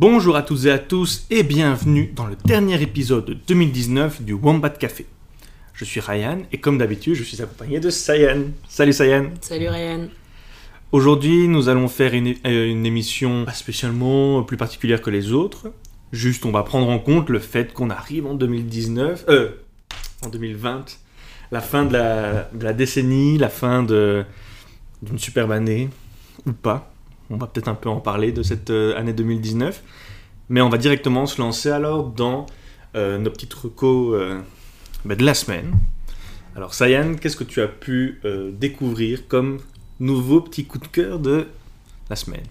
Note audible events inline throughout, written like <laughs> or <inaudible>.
Bonjour à toutes et à tous et bienvenue dans le dernier épisode de 2019 du Wombat Café. Je suis Ryan et comme d'habitude je suis accompagné de Sayan. Salut Sayan. Salut Ryan. Aujourd'hui nous allons faire une, euh, une émission pas spécialement plus particulière que les autres. Juste on va prendre en compte le fait qu'on arrive en 2019, euh, en 2020, la fin de la, de la décennie, la fin d'une superbe année, ou pas. On va peut-être un peu en parler de cette euh, année 2019. Mais on va directement se lancer alors dans euh, nos petites recos euh, bah, de la semaine. Alors Sayan, qu'est-ce que tu as pu euh, découvrir comme nouveau petit coup de cœur de la semaine?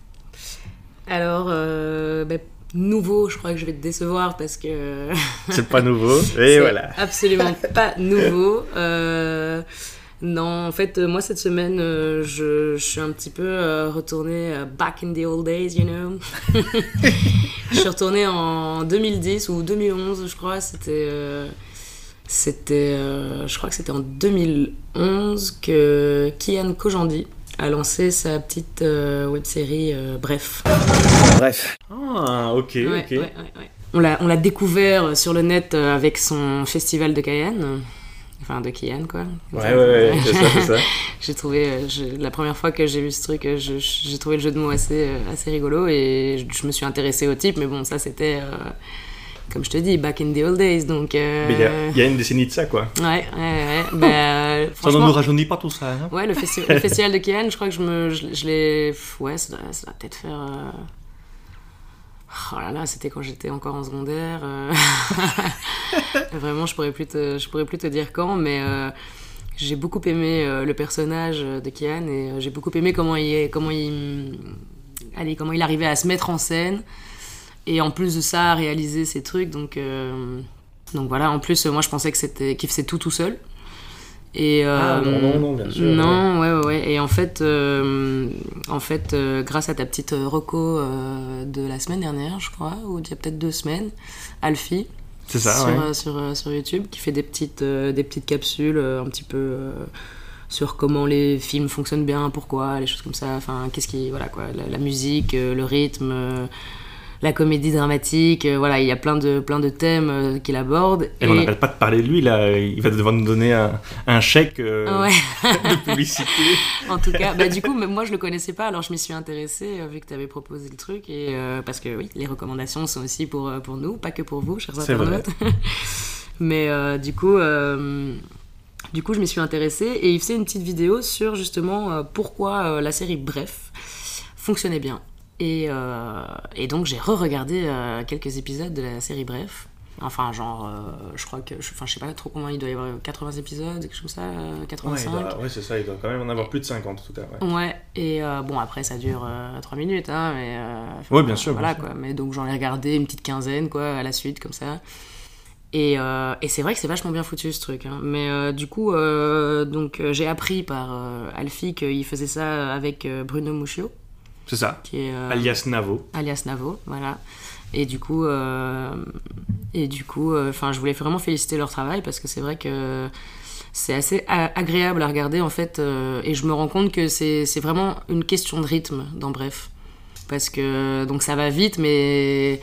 Alors, ben, nouveau, je crois que je vais te décevoir parce que. C'est pas nouveau. <laughs> Et voilà. Absolument pas nouveau. <laughs> Non, en fait, euh, moi cette semaine, euh, je, je suis un petit peu euh, retournée euh, back in the old days, you know. <laughs> je suis retournée en 2010 ou 2011, je crois. C'était. euh, c'était. euh, je crois que c'était en 2011 que Kian Kojandi a lancé sa petite web série Bref. Bref. Ah, ok, Ouais, ok. ouais, ouais, ouais. On l'a, on l'a découvert sur le net avec son festival de Cayenne. Enfin, de Cayenne, quoi. Ouais, ouais, ouais, c'est ça, c'est ça. <laughs> j'ai trouvé, euh, je- la première fois que j'ai vu ce truc, euh, je- j'ai trouvé le jeu de mots assez, euh, assez rigolo et je, je me suis intéressée au type, mais bon, ça c'était, euh, comme je te dis, back in the old days, donc... euh, Mais il y a- il y, a une décennie de ça, quoi. Ouais, ouais, ouais. <laughs> Bah, euh, Ça ne nous rajeunit pas tout ça. hein. Ouais, le, festi- le festival de Cayenne, je crois que je, me, je, je l'ai. Ouais, ça doit, ça doit peut-être faire. Oh là là, c'était quand j'étais encore en secondaire. euh. <laughs> Vraiment, je pourrais plus te, je pourrais plus te dire quand, mais euh, j'ai beaucoup aimé euh, le personnage de Kian et j'ai beaucoup aimé comment il, comment il, allez, comment il arrivait à se mettre en scène et en plus de ça, à réaliser ses trucs. Donc, donc voilà. En plus, moi, je pensais que c'était qu'il faisait tout tout seul. Et Ah, euh, non, non, non, bien sûr. non, ouais, ouais, ouais. Et en fait, euh, en fait euh, grâce à ta petite reco de la semaine dernière, je crois, ou il y a peut-être deux semaines, Alfie, C'est ça, sur, ouais. sur, sur YouTube, qui fait des petites, des petites capsules un petit peu sur comment les films fonctionnent bien, pourquoi, les choses comme ça. Enfin, qu'est-ce qui, voilà quoi, la, la musique, le rythme. La comédie dramatique, euh, voilà, il y a plein de, plein de thèmes euh, qu'il aborde. Et on n'arrête pas de parler de lui, là. Il va devoir nous donner un, un chèque euh, Ouais. de publicité. <laughs> En tout cas, bah, du coup, moi je le connaissais pas, alors je m'y suis intéressée vu que tu avais proposé le truc. Et, parce que oui, les recommandations sont aussi pour, pour nous, pas que pour vous, chers C'est vrai. internautes. <laughs> Mais du coup. du coup, je m'y suis intéressée et il faisait une petite vidéo sur justement pourquoi la série Bref fonctionnait bien. Et, euh, et donc, j'ai re-regardé euh, quelques épisodes de la série Bref. Enfin, genre, euh, je crois que. je- Enfin, je sais pas trop comment il doit y avoir 80 épisodes, quelque chose comme ça, euh, Ouais, 85. il doit- ouais, c'est ça, il doit quand même en avoir plus de 50 en tout cas. Ouais. Ouais, et euh, bon, après ça dure 3 minutes, hein, mais. Ouais, bien sûr, Voilà, bien sûr. quoi. Mais donc j'en ai regardé une petite quinzaine, quoi, à la suite, comme ça. Et, et c'est vrai que c'est vachement bien foutu ce truc. hein. Mais du coup, donc j'ai appris par Alfie qu'il faisait ça avec Bruno Muccio, C'est ça. qui est. euh, Alias Navo. alias Navo, voilà. Et du coup, euh, et du coup, euh, enfin, je voulais vraiment féliciter leur travail parce que c'est vrai que c'est assez a- agréable à regarder en fait, et je me rends compte que c'est c'est vraiment une question de rythme dans Bref, parce que donc ça va vite, mais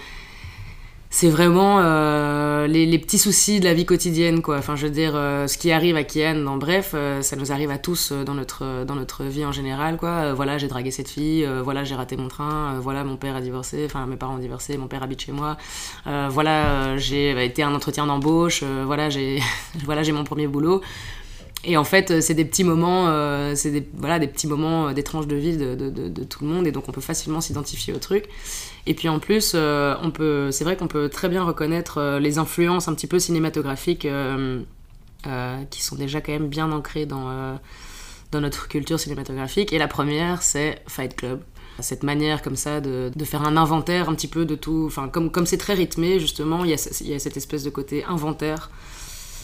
c'est vraiment euh, les, petits soucis de la vie quotidienne, quoi. Enfin, je veux dire, euh, ce qui arrive à Kian, dans bref, euh, ça nous arrive à tous dans notre, dans notre vie en général, quoi. Voilà, j'ai dragué cette fille, voilà, j'ai raté mon train, voilà, mon père a divorcé, enfin, mes parents ont divorcé, mon père habite chez moi, voilà, j'ai bah, été un entretien d'embauche, voilà, j'ai <laughs> voilà, j'ai mon premier boulot. Et en fait, c'est des petits moments, euh, c'est des, voilà, des petits moments, de vie de tout le monde, et donc on peut facilement s'identifier au truc. Et puis en plus, euh, on peut, c'est vrai qu'on peut très bien reconnaître euh, les influences un petit peu cinématographiques euh, qui sont déjà quand même bien ancrées dans, dans notre culture cinématographique. Et la première, c'est Fight Club. Cette manière comme ça de, de faire un inventaire un petit peu de tout. Enfin, comme comme c'est très rythmé, justement, il y, a, il y a cette espèce de côté inventaire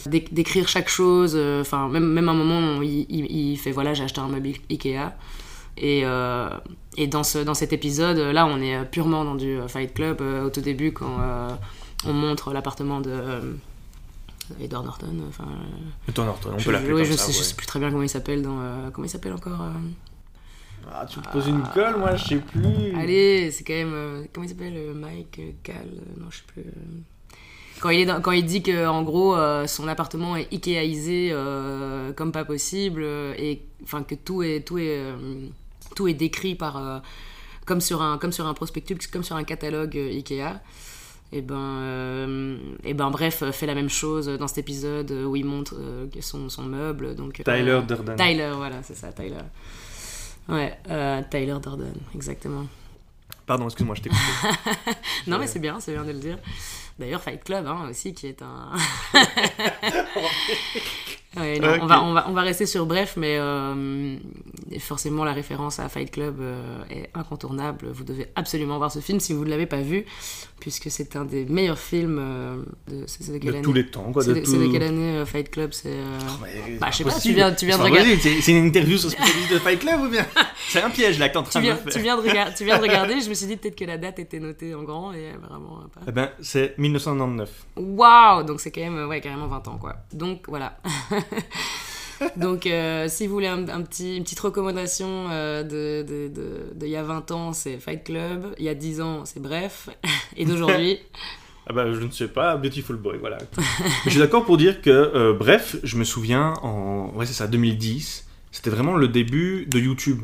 d'é- d'écrire chaque chose. Enfin, même, même un moment, il- il fait voilà, j'ai acheté un meuble Ikea. Et, euh, et dans, ce, dans cet épisode, là, on est purement dans du euh, Fight Club euh, au tout début quand euh, on montre l'appartement de euh, Edward Norton. Enfin, Edward Norton, on je, peut l'appeler oui, comme je ça. sais, je ouais. sais plus très bien comment il s'appelle dans. euh, comment il s'appelle encore euh, Ah, tu me poses une colle, moi, je sais plus. Allez, c'est quand même. euh, comment il s'appelle Mike Cal Non, je sais plus. Quand il, est dans- quand il dit que en gros euh, son appartement est Ikeaisé euh, comme pas possible euh, et enfin que tout est tout est euh, tout est décrit par euh, comme sur un comme sur un prospectus comme sur un catalogue euh, Ikea et ben euh, et ben bref fait la même chose dans cet épisode où il montre son, son meuble donc Tyler Durden. Tyler voilà c'est ça Tyler ouais Tyler Durden exactement Pardon, excuse-moi, je t'ai coupé. <laughs> non, mais c'est bien, c'est bien de le dire. D'ailleurs, Fight Club hein, aussi, qui est un. <laughs> <laughs> Ouais, non, Ok. on, va, on, va, on va rester sur bref, mais euh, forcément, la référence à Fight Club euh, est incontournable. Vous devez absolument voir ce film si vous ne l'avez pas vu, puisque c'est un des meilleurs films euh, de. Quelle De année tous les temps, quoi. C'est de quelle année Fight Club C'est. Mais Bah, je sais pas tu viens- tu viens de regarder- C'est une interview sur spécialiste de Fight Club ou bien? <laughs> C'est un piège là que t'es en train tu, viens, de me tu, faire. viens de regarder, tu viens de regarder, <laughs> je me suis dit peut-être que la date était notée en grand et vraiment pas. Eh ben, c'est 1999. Waouh Donc c'est quand même, ouais, carrément 20 ans, quoi. Donc voilà. <laughs> <laughs> Donc euh, si vous voulez un, un petit, une petite recommandation euh, de, de, de, de il y a 20 ans, c'est Fight Club. Il y a 10 ans, c'est Bref. <laughs> Et d'aujourd'hui, <laughs> Ah bah, je ne sais pas, Beautiful Boy, voilà. je suis d'accord pour dire que, euh, bref, je me souviens en, ouais c'est ça, 2010, c'était vraiment le début de YouTube.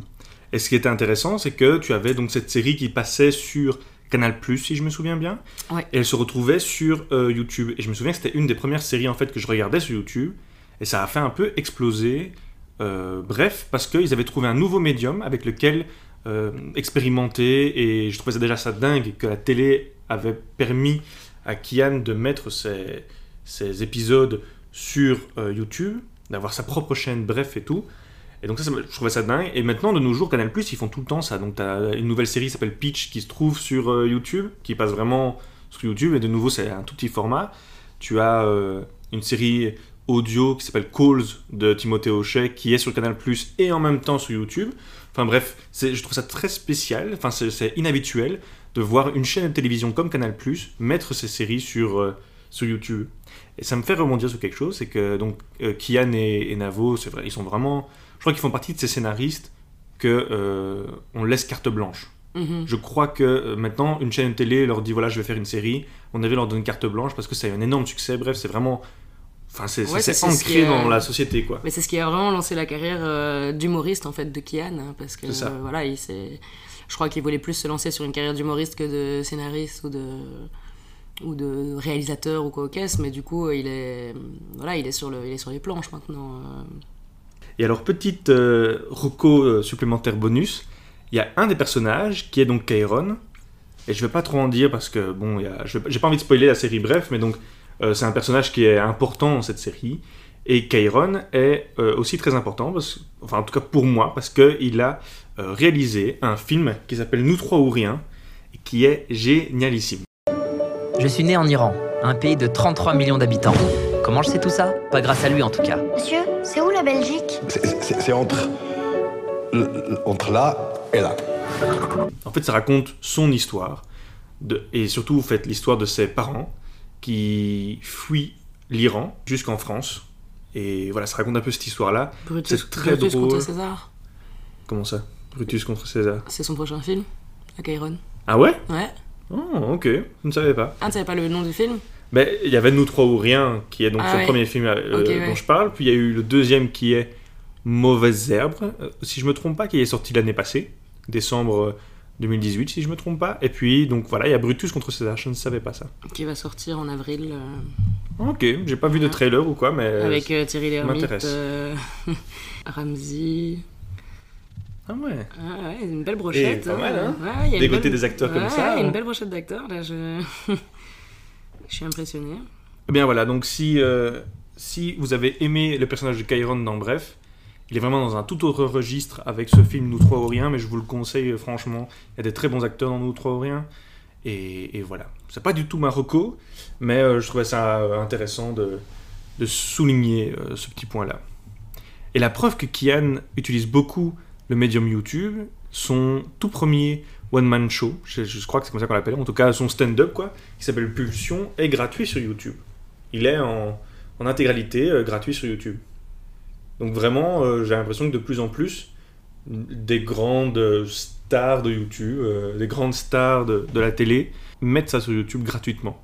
Et ce qui était intéressant, c'est que tu avais donc cette série qui passait sur Canal+, si je me souviens bien, Ouais. et elle se retrouvait sur euh, YouTube. Et je me souviens que c'était une des premières séries en fait que je regardais sur YouTube, et ça a fait un peu exploser. euh, bref, parce qu'ils avaient trouvé un nouveau médium avec lequel euh, expérimenter, et je trouvais ça déjà ça dingue que la télé avait permis à Kian de mettre ses, épisodes sur euh, YouTube, d'avoir sa propre chaîne, bref et tout. Et donc ça, je trouvais ça dingue. Et maintenant, de nos jours, Canal+, ils font tout le temps ça. Donc t'as une nouvelle série qui s'appelle Pitch qui se trouve sur YouTube, qui passe vraiment sur YouTube. Et de nouveau, c'est un tout petit format. Tu as une série audio qui s'appelle Calls de Timothée Hochet, qui est sur Canal+, et en même temps sur YouTube. Enfin bref, je trouve ça très spécial, enfin c'est inhabituel de voir une chaîne de télévision comme Canal+, mettre ses séries sur, euh, sur YouTube. Et ça me fait rebondir sur quelque chose, c'est que donc euh, Kian et, et Navo, c'est vrai, ils sont vraiment, je crois qu'ils font partie de ces scénaristes que euh, on laisse carte blanche. mhm. Je crois que euh, maintenant une chaîne de télé leur dit voilà je vais faire une série, on avait leur donne carte blanche parce que c'est un énorme succès. Bref, c'est vraiment, enfin c'est Ouais, ce ancré dans la société quoi. Mais c'est ce qui a vraiment lancé la carrière euh, d'humoriste en fait de Kian, hein, parce que ça. euh, voilà, il s'est- je crois qu'il voulait plus se lancer sur une carrière d'humoriste que de scénariste ou de ou de réalisateur ou quoi au caisse, mais du coup il est voilà, il est sur le, il est sur les planches maintenant. euh. Et alors, petite euh, reco euh, supplémentaire bonus, il y a un des personnages qui est donc Kairon. Et je vais pas trop en dire parce que, bon, il y a- je vais- j'ai pas envie de spoiler la série, bref, mais donc, euh, c'est un personnage qui est important dans cette série. Et Kairon est euh, aussi très important, parce, enfin, en tout cas pour moi, parce qu'il a euh, réalisé un film qui s'appelle Nous trois ou rien, et qui est génialissime. Je suis né en Iran, un pays de 33 millions d'habitants. Comment je sais tout ça? Pas grâce à lui en tout cas. Monsieur, c'est où la Belgique? C'est- entre, entre là et là. En fait, ça raconte son histoire, de, et surtout, en fait, l'histoire de ses parents qui fuient l'Iran jusqu'en France. Et voilà, ça raconte un peu cette histoire-là. Brutus, C'est très Brutus drôle. contre César, Comment ça? Brutus contre César. c'est son prochain film, à Kairon. Ah ouais? Ouais. Oh, ok, je ne savais pas. Ah, tu savais pas le nom du film? Mais il y avait Nous trois ou rien, qui est donc Ah son ouais. premier film euh, dont ouais. je parle. Puis il y a eu le deuxième qui est Mauvaises Herbes, euh, si je me trompe pas, qui est sorti l'année passée, décembre euh, 2018, si je me trompe pas. Et puis, donc voilà, il y a Brutus contre César, je ne savais pas ça. qui va sortir en avril euh, Ok, j'ai pas vu de Ouais. trailer ou quoi, mais. avec euh, Thierry Lhermitte, euh, <laughs> Ramsey. Ah ouais. Ah ouais, une belle brochette. pas mal, hein Ouais, il y a Dégoter belle- des acteurs comme Ouais, ça, Une hein. belle brochette d'acteurs, là, je... <laughs> je suis impressionnée. Eh bien voilà, donc si, euh, si vous avez aimé le personnage de Chiron dans Bref, il est vraiment dans un tout autre registre avec ce film Nous trois ou rien, mais je vous le conseille euh, franchement. Il y a des très bons acteurs dans Nous trois ou rien. Et, voilà. C'est pas du tout Marocco, mais euh, je trouvais ça euh, intéressant de, souligner ce petit point-là. Et la preuve que Kian utilise beaucoup le médium YouTube, son tout premier one-man show, je, crois que c'est comme ça qu'on l'appelle, en tout cas son stand-up, quoi, qui s'appelle Pulsion, est gratuit sur YouTube. Il est en, intégralité gratuit sur YouTube. Donc vraiment, euh, j'ai l'impression que de plus en plus, des grandes stars de YouTube, euh, des grandes stars de, de la télé, mettent ça sur YouTube gratuitement.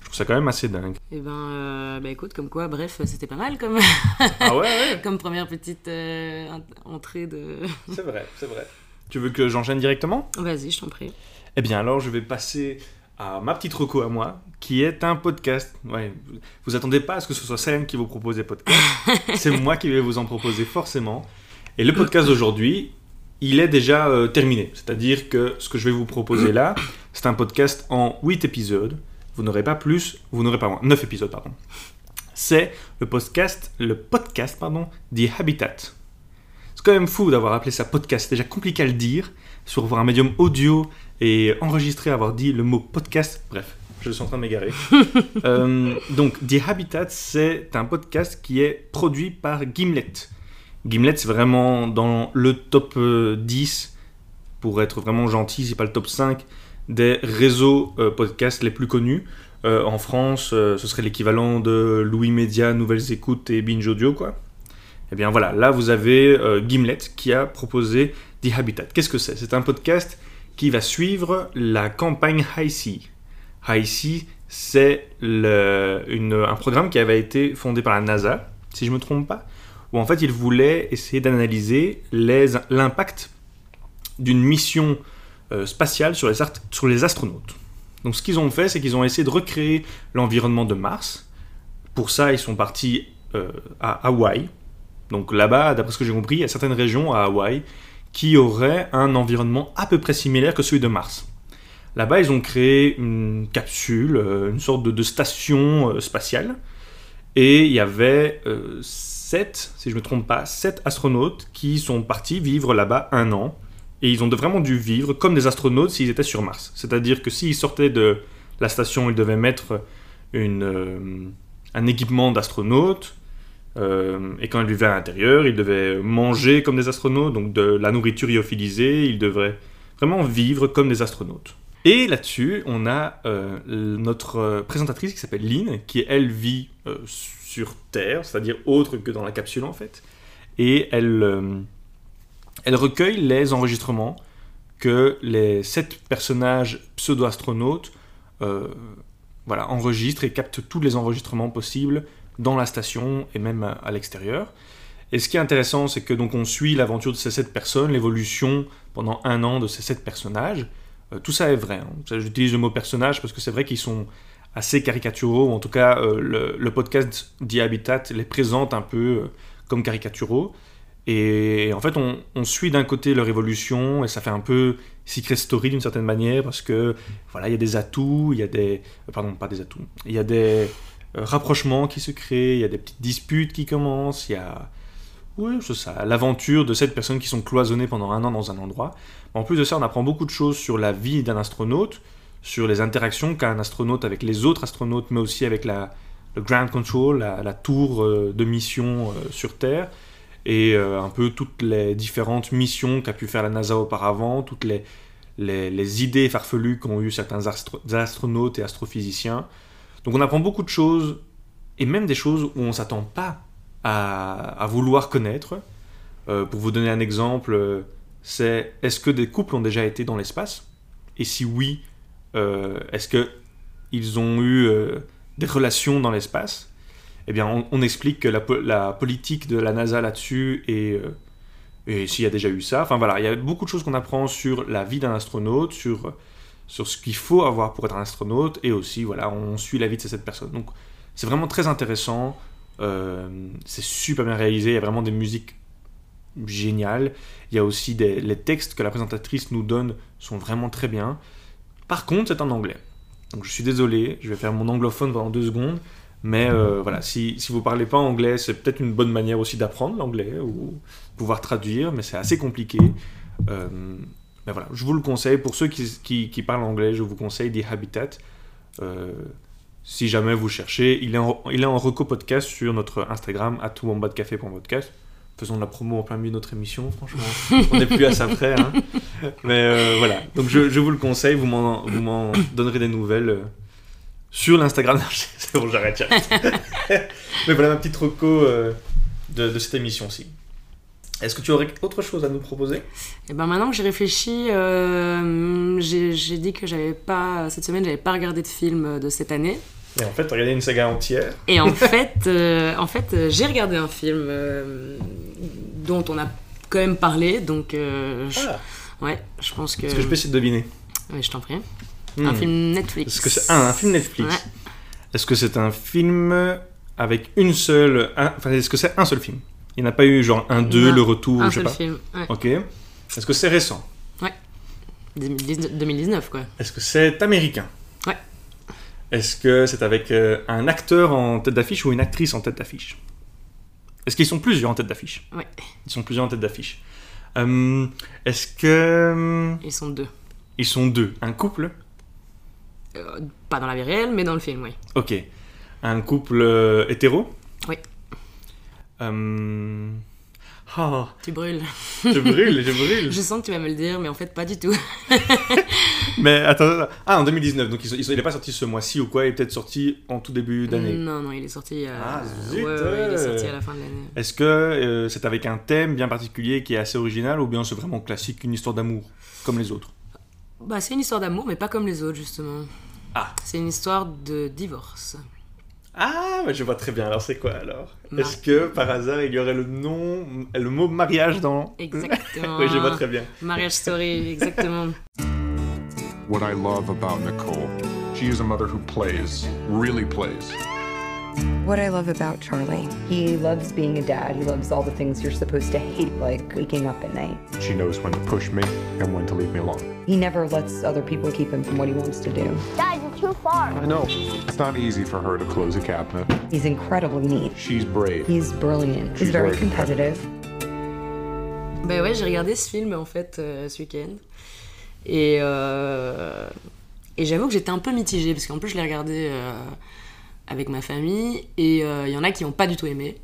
Je trouve ça quand même assez dingue. Et ben, euh, bah écoute, comme quoi, bref, c'était pas mal comme, Ah ouais, ouais, <laughs> comme première petite euh, entrée de. <laughs> c'est vrai, c'est vrai. Tu veux que j'enchaîne directement? Vas-y, je t'en prie. Eh bien alors je vais passer à ma petite reco à moi, qui est un podcast. Ouais, vous- attendez pas à ce que ce soit Sam qui vous propose des podcasts. <laughs> C'est moi qui vais vous en proposer forcément. Et le podcast d'aujourd'hui, il est déjà euh, terminé. C'est-à-dire que ce que je vais vous proposer là, c'est un podcast en 8 épisodes. Vous n'aurez pas plus, vous n'aurez pas moins. 9 épisodes, pardon. C'est le podcast, le podcast, pardon, The Habitat. C'est quand même fou d'avoir appelé ça podcast. C'est déjà compliqué à le dire sur un médium audio et enregistré avoir dit le mot podcast. Bref, je suis en train de m'égarer. <laughs> Euh, donc, The Habitat, c'est un podcast qui est produit par Gimlet. Gimlet, c'est vraiment dans le top euh, 10, pour être vraiment gentil, c'est pas le top 5, des réseaux euh, podcasts les plus connus. Euh, en France, euh, ce serait l'équivalent de Louis Média, Nouvelles Écoutes et Binge Audio, quoi. Eh bien voilà, là vous avez euh, Gimlet qui a proposé The Habitat. Qu'est-ce que c'est? C'est un podcast qui va suivre la campagne High Sea. High Sea, c'est un programme qui avait été fondé par la NASA, si je ne me trompe pas, où en fait il voulait essayer d'analyser l'impact d'une mission euh, spatiale sur les, art- sur les astronautes. Donc ce qu'ils ont fait, c'est qu'ils ont essayé de recréer l'environnement de Mars. Pour ça, ils sont partis euh, à Hawaï. Donc là-bas, d'après ce que j'ai compris, il y a certaines régions à Hawaï qui auraient un environnement à peu près similaire que celui de Mars. Là-bas, ils ont créé une capsule, euh, une sorte de, station euh, spatiale. Et il y avait euh, sept, si je ne me trompe pas, sept astronautes qui sont partis vivre là-bas un an. Et ils ont vraiment dû vivre comme des astronautes s'ils étaient sur Mars. C'est-à-dire que s'ils sortaient de la station, ils devaient mettre un équipement d'astronaute. Euh, et quand ils vivaient à l'intérieur, ils devaient manger comme des astronautes, donc de la nourriture lyophilisée. Ils devraient vraiment vivre comme des astronautes. Et là-dessus, on a euh, notre euh, présentatrice qui s'appelle Lynn, qui elle vit sur Terre, c'est-à-dire autre que dans la capsule en fait. Et elle, elle recueille les enregistrements que les sept personnages pseudo-astronautes voilà, enregistrent et captent tous les enregistrements possibles dans la station et même à, l'extérieur. Et ce qui est intéressant, c'est que donc on suit l'aventure de ces sept personnes, l'évolution pendant un an de ces sept personnages. Euh, tout ça est vrai. hein. J'utilise le mot personnage parce que c'est vrai qu'ils sont assez caricaturaux. En tout cas, euh, le, podcast The Habitat les présente un peu euh, comme caricaturaux. Et en fait, on, suit d'un côté leur évolution et ça fait un peu Secret Story d'une certaine manière parce que voilà, il y a des atouts, il y a des pardon, pas des atouts, il y a des euh, rapprochements qui se créent, il y a des petites disputes qui commencent, il y a oui, c'est ça, l'aventure de sept personnes qui sont cloisonnées pendant un an dans un endroit. En plus de ça, on apprend beaucoup de choses sur la vie d'un astronaute, sur les interactions qu'a un astronaute avec les autres astronautes, mais aussi avec la, le ground control, la, tour euh, de mission euh, sur Terre, et un peu toutes les différentes missions qu'a pu faire la NASA auparavant, toutes les, les, idées farfelues qu'ont eu certains astro- astronautes et astrophysiciens. Donc on apprend beaucoup de choses, et même des choses où on ne s'attend pas à, vouloir connaître. Euh, pour vous donner un exemple, c'est est-ce que des couples ont déjà été dans l'espace? Et si oui, euh, est-ce que ils ont eu euh, des relations dans l'espace? Eh bien, on, explique que la, po- la politique de la NASA là-dessus et, et s'il y a déjà eu ça. Enfin voilà, il y a beaucoup de choses qu'on apprend sur la vie d'un astronaute, sur, sur ce qu'il faut avoir pour être un astronaute, et aussi, voilà, on suit la vie de ces sept personnes. Donc, c'est vraiment très intéressant. Euh, c'est super bien réalisé. Il y a vraiment des musiques géniales. Il y a aussi des, les textes que la présentatrice nous donne sont vraiment très bien. Par contre, c'est en anglais. Donc je suis désolé, je vais faire mon anglophone pendant deux secondes. Mais euh, voilà, si, si vous parlez pas anglais, c'est peut-être une bonne manière aussi d'apprendre l'anglais ou pouvoir traduire, mais c'est assez compliqué. Euh, mais voilà, je vous le conseille. Pour ceux qui, qui, qui parlent anglais, je vous conseille The Habitat. Euh, si jamais vous cherchez, il est en, il est en reco podcast sur notre Instagram, at podcast. Faisons de la promo en plein milieu de notre émission, franchement. <laughs> On n'est plus à ça près. hein. Mais euh, voilà, donc je, je vous le conseille, vous m'en donnerez des nouvelles euh, sur l'Instagram. <laughs> C'est bon, j'arrête. <laughs> Mais voilà ma petite reco de, de cette émission-ci. Est-ce que tu aurais autre chose à nous proposer? Et ben maintenant que j'ai réfléchi, euh, j'ai dit que j'avais pas cette semaine, j'avais pas regardé de film de cette année. Et en fait, regardé une saga entière. Et en fait, euh, en fait, euh, j'ai regardé un film euh, dont on a quand même parlé, donc je- Ah, ouais, je pense que. est-ce que je peux essayer de deviner? Oui, je t'en prie. Hmm. Un film Netflix. Est-ce que c'est un, un film Netflix? Ouais. Est-ce que c'est un film avec une seule... un- Enfin, est-ce que c'est un seul film? Il n'y en a pas eu genre un, deux, le retour, Un je sais pas. film. Ouais. Ok. Est-ce que c'est récent? 2019 2019 quoi. Est-ce que c'est américain? Ouais. Est-ce que c'est avec euh, un acteur en tête d'affiche ou une actrice en tête d'affiche? Est-ce qu'ils sont plusieurs en tête d'affiche? Ouais. Ils sont plusieurs en tête d'affiche. Euh, Est-ce que... Ils sont deux. Ils sont deux. Un couple? Euh, pas dans la vie réelle, mais dans le film, oui. Ok. Un couple euh, hétéro? Oui. Euh, Ah, Tu brûles. je brûle, je brûle. <laughs> Je sens que tu vas me le dire, mais en fait pas du tout. <laughs> Mais attends, attends. ah, en 2019, donc il n'est pas sorti ce mois-ci ou quoi, il est peut-être sorti en tout début d'année. Non, non, il est sorti. euh, Ah, zut, ouais, il est sorti à la fin de l'année. Est-ce que euh, c'est avec un thème bien particulier qui est assez original ou bien c'est vraiment classique, une histoire d'amour, comme les autres? Bah, c'est une histoire d'amour, mais pas comme les autres, justement. Ah. C'est une histoire de divorce. Ah, mais je vois très bien. Alors c'est quoi alors? Mar- Est-ce que par hasard il y aurait le nom, le mot mariage dans <laughs> Exactement. Oui, je vois très bien. Marriage Story, exactement. What I love about Nicole, she is a mother who plays, really plays. What I love about Charlie, He loves being a dad. He loves all the things you're supposed to hate, like waking up at night. She knows when to push me and when to leave me alone. He never lets other people keep him from what he wants to do. Dad, you're too far. I know. It's not easy for her to close a cabinet. He's incredibly neat. She's brave. He's brilliant. She's He's very very competitive. Bah ouais, j'ai regardé ce film en fait euh, ce week-end. Et, euh, et j'avoue que j'étais un peu mitigée parce qu'en plus je l'ai regardé euh, avec ma famille et il y en a qui n'ont pas du tout aimé.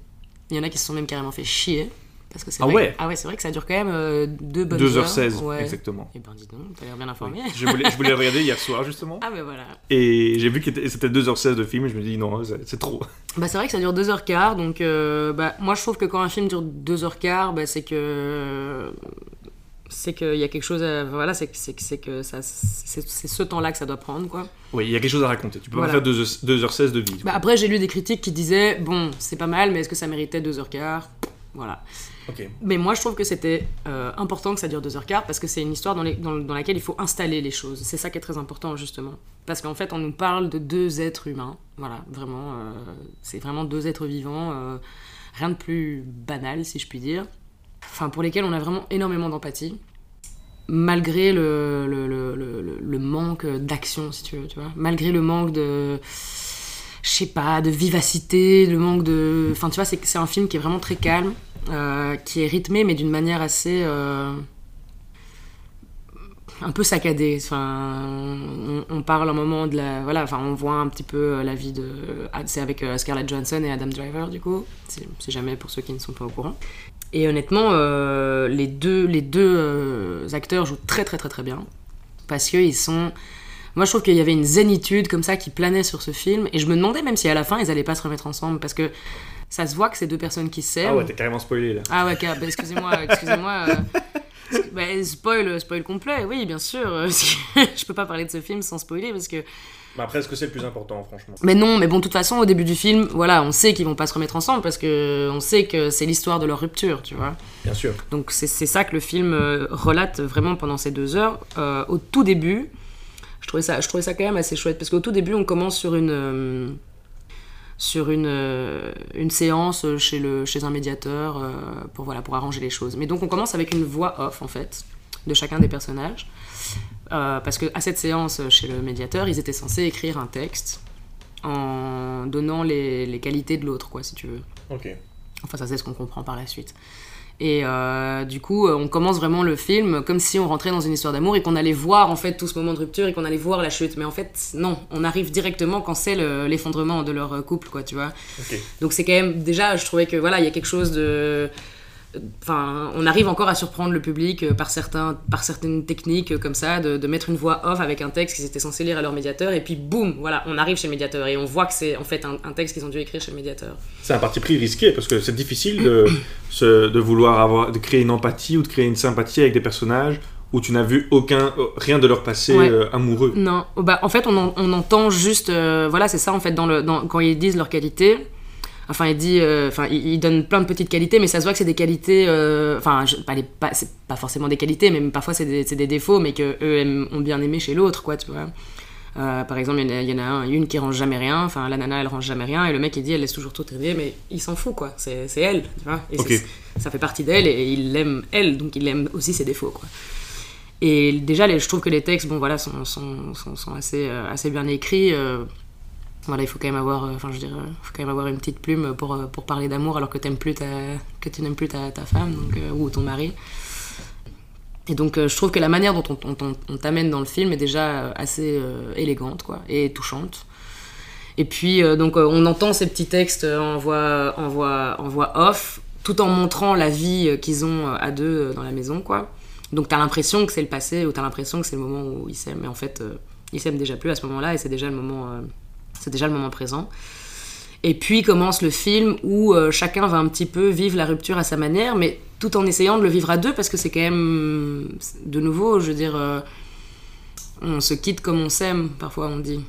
Il y en a qui se sont même carrément fait chier. Parce que c'est Ah vrai, ouais Ah ouais, c'est vrai que ça dure quand même euh, deux bonnes heures. 2h16, Ouais. exactement. Et ben dis donc, t'as l'air bien informé. Je voulais, je voulais regarder hier soir justement. Ah ben voilà. Et j'ai vu que c'était 2h16 de film et je me dis non, c'est c'est trop. Bah c'est vrai que ça dure 2h15, donc euh, bah, moi je trouve que quand un film dure 2h15, bah, c'est que c'est qu'il y a quelque chose à... Voilà, c'est que, c'est ce temps-là que ça doit prendre, quoi. Oui, il y a quelque chose à raconter. Tu peux Voilà. pas faire 2h16 de vie. Bah, après, j'ai lu des critiques qui disaient, bon, c'est pas mal, mais est-ce que ça méritait 2h15 Voilà. Ok. Mais moi, je trouve que c'était euh, important que ça dure 2h15 parce que c'est une histoire dans, les- dans- dans laquelle il faut installer les choses. C'est ça qui est très important, justement. Parce qu'en fait, on nous parle de deux êtres humains. Voilà, vraiment. euh, c'est vraiment deux êtres vivants. euh, rien de plus banal, si je puis dire. Enfin, pour lesquels on a vraiment énormément d'empathie. Malgré le, le, le- le- manque d'action, si tu veux, tu vois. Malgré le manque de je sais pas, de vivacité, le manque de... Enfin, tu vois, c'est un film qui est vraiment très calme, euh, qui est rythmé, mais d'une manière assez... euh, un peu saccadée. Enfin, on, on parle un moment de la... Voilà, enfin, on voit un petit peu euh, la vie de... ah, C'est avec Scarlett Johansson et Adam Driver, du coup. Si jamais pour ceux qui ne sont pas au courant. Et honnêtement, euh, les deux, les deux euh, acteurs jouent très très très très bien. Parce qu'ils sont... Moi, je trouve qu'il y avait une zénitude comme ça qui planait sur ce film. Et je me demandais même si à la fin, ils allaient pas se remettre ensemble. Parce que ça se voit que c'est deux personnes qui s'aiment. Ah ouais, t'es carrément spoilé là. Ah ouais, bah, excusez-moi, <laughs> excusez-moi. euh, bah, spoil, spoil complet, oui, bien sûr. <laughs> je peux pas parler de ce film sans spoiler parce que. Mais après, est-ce que c'est le plus important, franchement? Mais non, mais bon, de toute façon, au début du film, voilà, on sait qu'ils vont pas se remettre ensemble parce que on sait que c'est l'histoire de leur rupture, tu vois. Bien sûr. Donc c'est ça que le film euh, relate vraiment pendant ces deux heures. Euh, au tout début, je trouvais, ça, je trouvais ça quand même assez chouette parce qu'au tout début, on commence sur une, euh, sur une, euh, une séance chez, le, chez un médiateur pour, voilà, pour arranger les choses. Mais donc on commence avec une voix off en fait de chacun des personnages. Euh, parce qu'à cette séance chez le médiateur, ils étaient censés écrire un texte en donnant les, les qualités de l'autre, quoi, si tu veux. Ok. Enfin, ça, c'est ce qu'on comprend par la suite. Et euh, du coup, euh, on commence vraiment le film comme si on rentrait dans une histoire d'amour et qu'on allait voir en fait tout ce moment de rupture et qu'on allait voir la chute. Mais en fait, non, on arrive directement quand c'est le- l'effondrement de leur euh, couple, quoi, tu vois. Ok. Donc c'est quand même déjà, je trouvais que voilà, il y a quelque chose de Enfin, on arrive encore à surprendre le public euh, par, certains, par certaines techniques euh, comme ça, de, de mettre une voix off avec un texte qu'ils étaient censés lire à leur médiateur, et puis boum, voilà, on arrive chez le médiateur, et on voit que c'est en fait un, un texte qu'ils ont dû écrire chez le médiateur. C'est un parti pris risqué parce que c'est difficile de, <clears throat> se- de vouloir avoir, de créer une empathie ou de créer une sympathie avec des personnages où tu n'as vu aucun, euh, rien de leur passé Ouais. euh, amoureux. Non, oh, bah, en fait, on, en- on entend juste. euh, voilà, c'est ça, en fait, dans le, dans, quand ils disent leurs qualités. Enfin, il dit. euh, Enfin, il, il donne plein de petites qualités, mais ça se voit que c'est des qualités. euh, Enfin, pas, les- pas, c'est pas forcément des qualités, mais parfois c'est des, des défauts, mais que eux aiment- ont bien aimé chez l'autre, quoi, tu vois. Euh, par exemple, il y en a, il y en a un- une qui range jamais rien. Enfin, la nana, elle range jamais rien, et le mec, il dit, elle laisse toujours tout traîner, mais il s'en fout, quoi. C'est c'est elle, tu vois. Et ça fait partie d'elle, et il l'aime elle, donc il aime aussi ses défauts, quoi. Et déjà, les- je trouve que les textes, bon voilà, sont, sont, sont, sont assez, euh, assez bien écrits. euh, il faut quand même avoir, euh, enfin je veux dire, euh, faut quand même avoir une petite plume pour, euh, pour parler d'amour alors que plus ta, que tu n'aimes plus ta, ta femme ou ton mari. Et donc je trouve que la manière dont on, on- t'amène dans le film est déjà assez élégante quoi, et touchante. Et puis donc on entend ces petits textes en voix, en voix, en voix off, tout en montrant la vie qu'ils ont à deux dans la maison quoi. Donc t'as l'impression que c'est le passé ou t'as l'impression que c'est le moment où ils s'aiment, mais en fait ils s'aiment déjà plus à ce moment-là et c'est déjà le moment, c'est déjà le moment présent. Et puis commence le film où euh, chacun va un petit peu vivre la rupture à sa manière, mais tout en essayant de le vivre à deux parce que c'est quand même de nouveau, je veux dire, euh, on se quitte comme on s'aime, parfois on dit.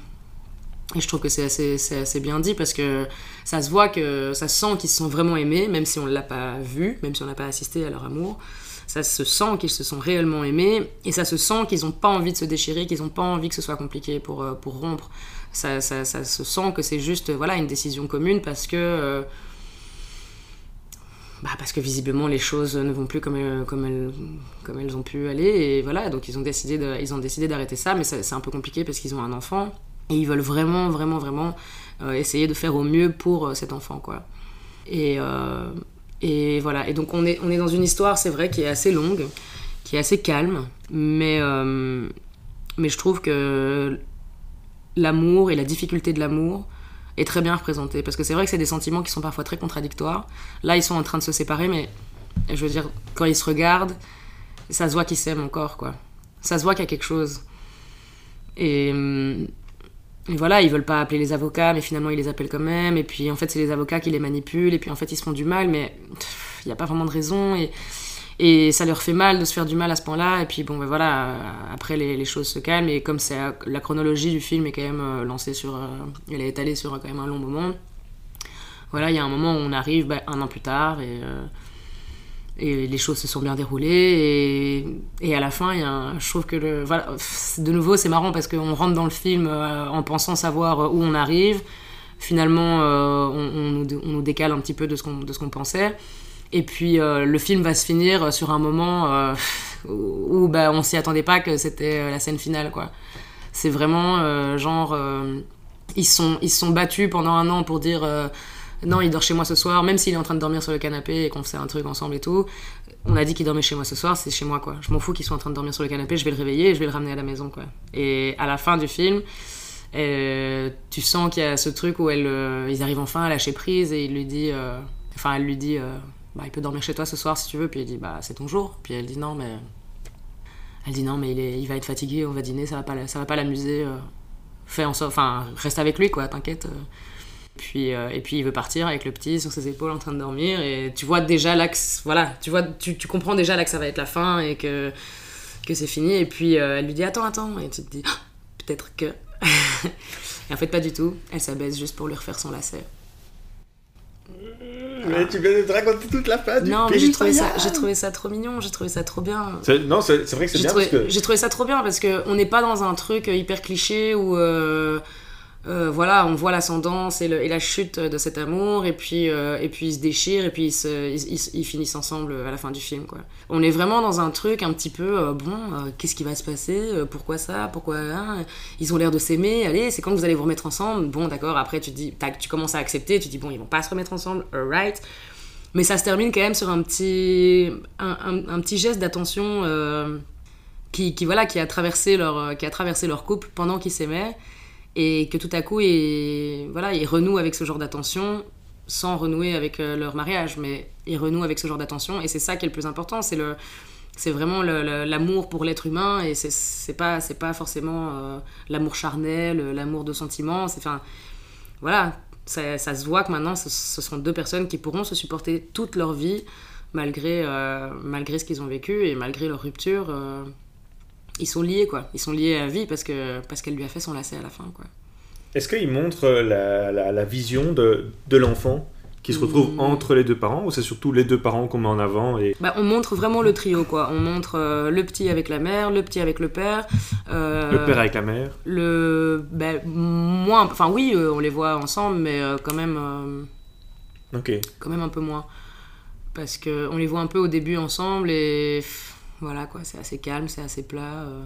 Et je trouve que c'est assez, assez bien dit parce que ça se voit que ça se sent qu'ils se sont vraiment aimés, même si on ne l'a pas vu, même si on n'a pas assisté à leur amour. Ça se sent qu'ils se sont réellement aimés et ça se sent qu'ils n'ont pas envie de se déchirer, qu'ils n'ont pas envie que ce soit compliqué pour, euh, pour rompre. Ça, ça, se sent que c'est juste voilà, une décision commune parce que. euh, bah parce que visiblement les choses ne vont plus comme elles, comme elles, comme elles ont pu aller et voilà donc ils ont décidé ils ont décidé d'arrêter ça mais c'est un peu compliqué parce qu'ils ont un enfant et ils veulent vraiment vraiment vraiment euh, essayer de faire au mieux pour euh, cet enfant quoi et et voilà et donc on est on est dans une histoire c'est vrai qui est assez longue qui est assez calme mais mais je trouve que l'amour et la difficulté de l'amour est très bien représentée. Parce que c'est vrai que c'est des sentiments qui sont parfois très contradictoires. Là ils sont en train de se séparer mais je veux dire quand ils se regardent ça se voit qu'ils s'aiment encore quoi. Ça se voit qu'il y a quelque chose. Et, voilà ils veulent pas appeler les avocats mais finalement ils les appellent quand même. Et puis en fait c'est les avocats qui les manipulent. Et puis en fait ils se font du mal mais il n'y a pas vraiment de raison. Et et ça leur fait mal de se faire du mal à ce point-là. Et puis bon, ben voilà, euh, après les, choses se calment. Et comme c'est euh, la chronologie du film est quand même euh, lancée sur, elle est étalée sur quand même un long moment. Voilà, il y a un moment où on arrive ben, un an plus tard et et les choses se sont bien déroulées et, à la fin il y a un- je trouve que le voilà de nouveau c'est marrant parce qu'on rentre dans le film en pensant savoir où on arrive finalement on, nous, on nous décale un petit peu de ce qu'on de ce qu'on pensait et puis euh, le film va se finir sur un moment euh, où, où, bah, on s'y attendait pas que c'était euh, la scène finale quoi. C'est vraiment genre ils sont ils sont battus pendant un an pour dire non il dort chez moi ce soir même s'il est en train de dormir sur le canapé et qu'on fait un truc ensemble et tout. On a dit qu'il dormait chez moi ce soir c'est chez moi quoi. Je m'en fous qu'il soit en train de dormir sur le canapé je vais le réveiller et je vais le ramener à la maison quoi. Et à la fin du film tu sens qu'il y a ce truc où elle, ils arrivent enfin à lâcher prise et il lui dit enfin elle lui dit bah, il peut dormir chez toi ce soir si tu veux. Puis il dit bah c'est ton jour. Puis elle dit non mais elle dit non mais il, est, il va être fatigué on va dîner ça va pas ça va pas l'amuser euh, fais en enfin reste avec lui quoi t'inquiète euh. puis euh, et puis il veut partir avec le petit sur ses épaules en train de dormir. Et tu vois déjà c- voilà tu vois tu, tu comprends déjà là que ça va être la fin et que que c'est fini. Et puis elle lui dit attends attends. Et tu te dis <gasps> peut-être que <laughs> et en fait pas du tout. Elle s'abaisse juste pour lui refaire son lacet Mais tu viens de te raconter toute la fin du non mais j'ai trouvé ça Ryan. j'ai trouvé ça trop mignon j'ai trouvé ça trop bien C'est- Non, c'est c'est vrai que c'est j'ai bien trouvé, parce que. j'ai trouvé ça trop bien parce que on n'est pas dans un truc hyper cliché où euh, euh, voilà on voit l'ascendance et, et la chute de cet amour et puis euh, et puis ils se déchirent et puis ils, ils- finissent ensemble à la fin du film quoi. On est vraiment dans un truc un petit peu euh, bon qu'est-ce qui va se passer pourquoi ça pourquoi hein ils ont l'air de s'aimer allez c'est quand vous allez vous remettre ensemble? Bon d'accord après tu dis tu commences à accepter tu dis bon ils vont pas se remettre ensemble alright. Mais ça se termine quand même sur un petit un, un- petit geste d'attention qui, qui, voilà qui a traversé leur qui a traversé leur couple pendant qu'ils s'aimaient et que tout à coup ils voilà ils renouent avec ce genre d'attention sans renouer avec euh, leur mariage, mais ils renouent avec ce genre d'attention, et c'est ça qui est le plus important, c'est le c'est vraiment l'amour pour l'être humain et c'est- pas c'est pas forcément euh, l'amour charnel l'amour de sentiment c'est enfin voilà ça, se voit que maintenant ce, ce sont deux personnes qui pourront se supporter toute leur vie malgré euh, malgré ce qu'ils ont vécu et malgré leur rupture euh, ils sont liés quoi ils sont liés à vie parce que parce qu'elle lui a fait son lacet à la fin quoi Est-ce qu'il montre la, la- la vision de, de l'enfant qui se retrouve Mm. entre les deux parents ou c'est surtout les deux parents qu'on met en avant et... Bah, on montre vraiment le trio, quoi. On montre euh, le petit avec la mère, le petit avec le père. euh, Le père avec la mère le ben, moins enfin oui euh, on les voit ensemble mais euh, quand même euh, Ok. quand même un peu moins parce que on les voit un peu au début ensemble et voilà quoi c'est assez calme c'est assez plat euh.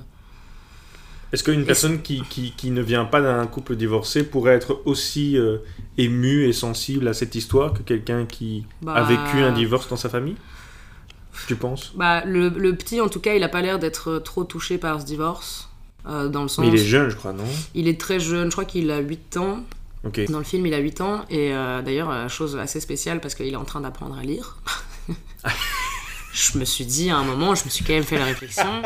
Est-ce qu'une personne qui, qui, qui ne vient pas d'un couple divorcé pourrait être aussi euh, émue et sensible à cette histoire que quelqu'un qui a Bah. vécu un divorce dans sa famille? Tu penses? Bah le, le petit en tout cas il a pas l'air d'être trop touché par ce divorce euh, dans le sens Mais il est jeune, je crois, non? Il est très jeune je crois qu'il a 8 ans. Dans le film, il a 8 ans, et euh, d'ailleurs, chose assez spéciale parce qu'il est en train d'apprendre à lire. <laughs> je me suis dit à un moment, je me suis quand même fait la réflexion.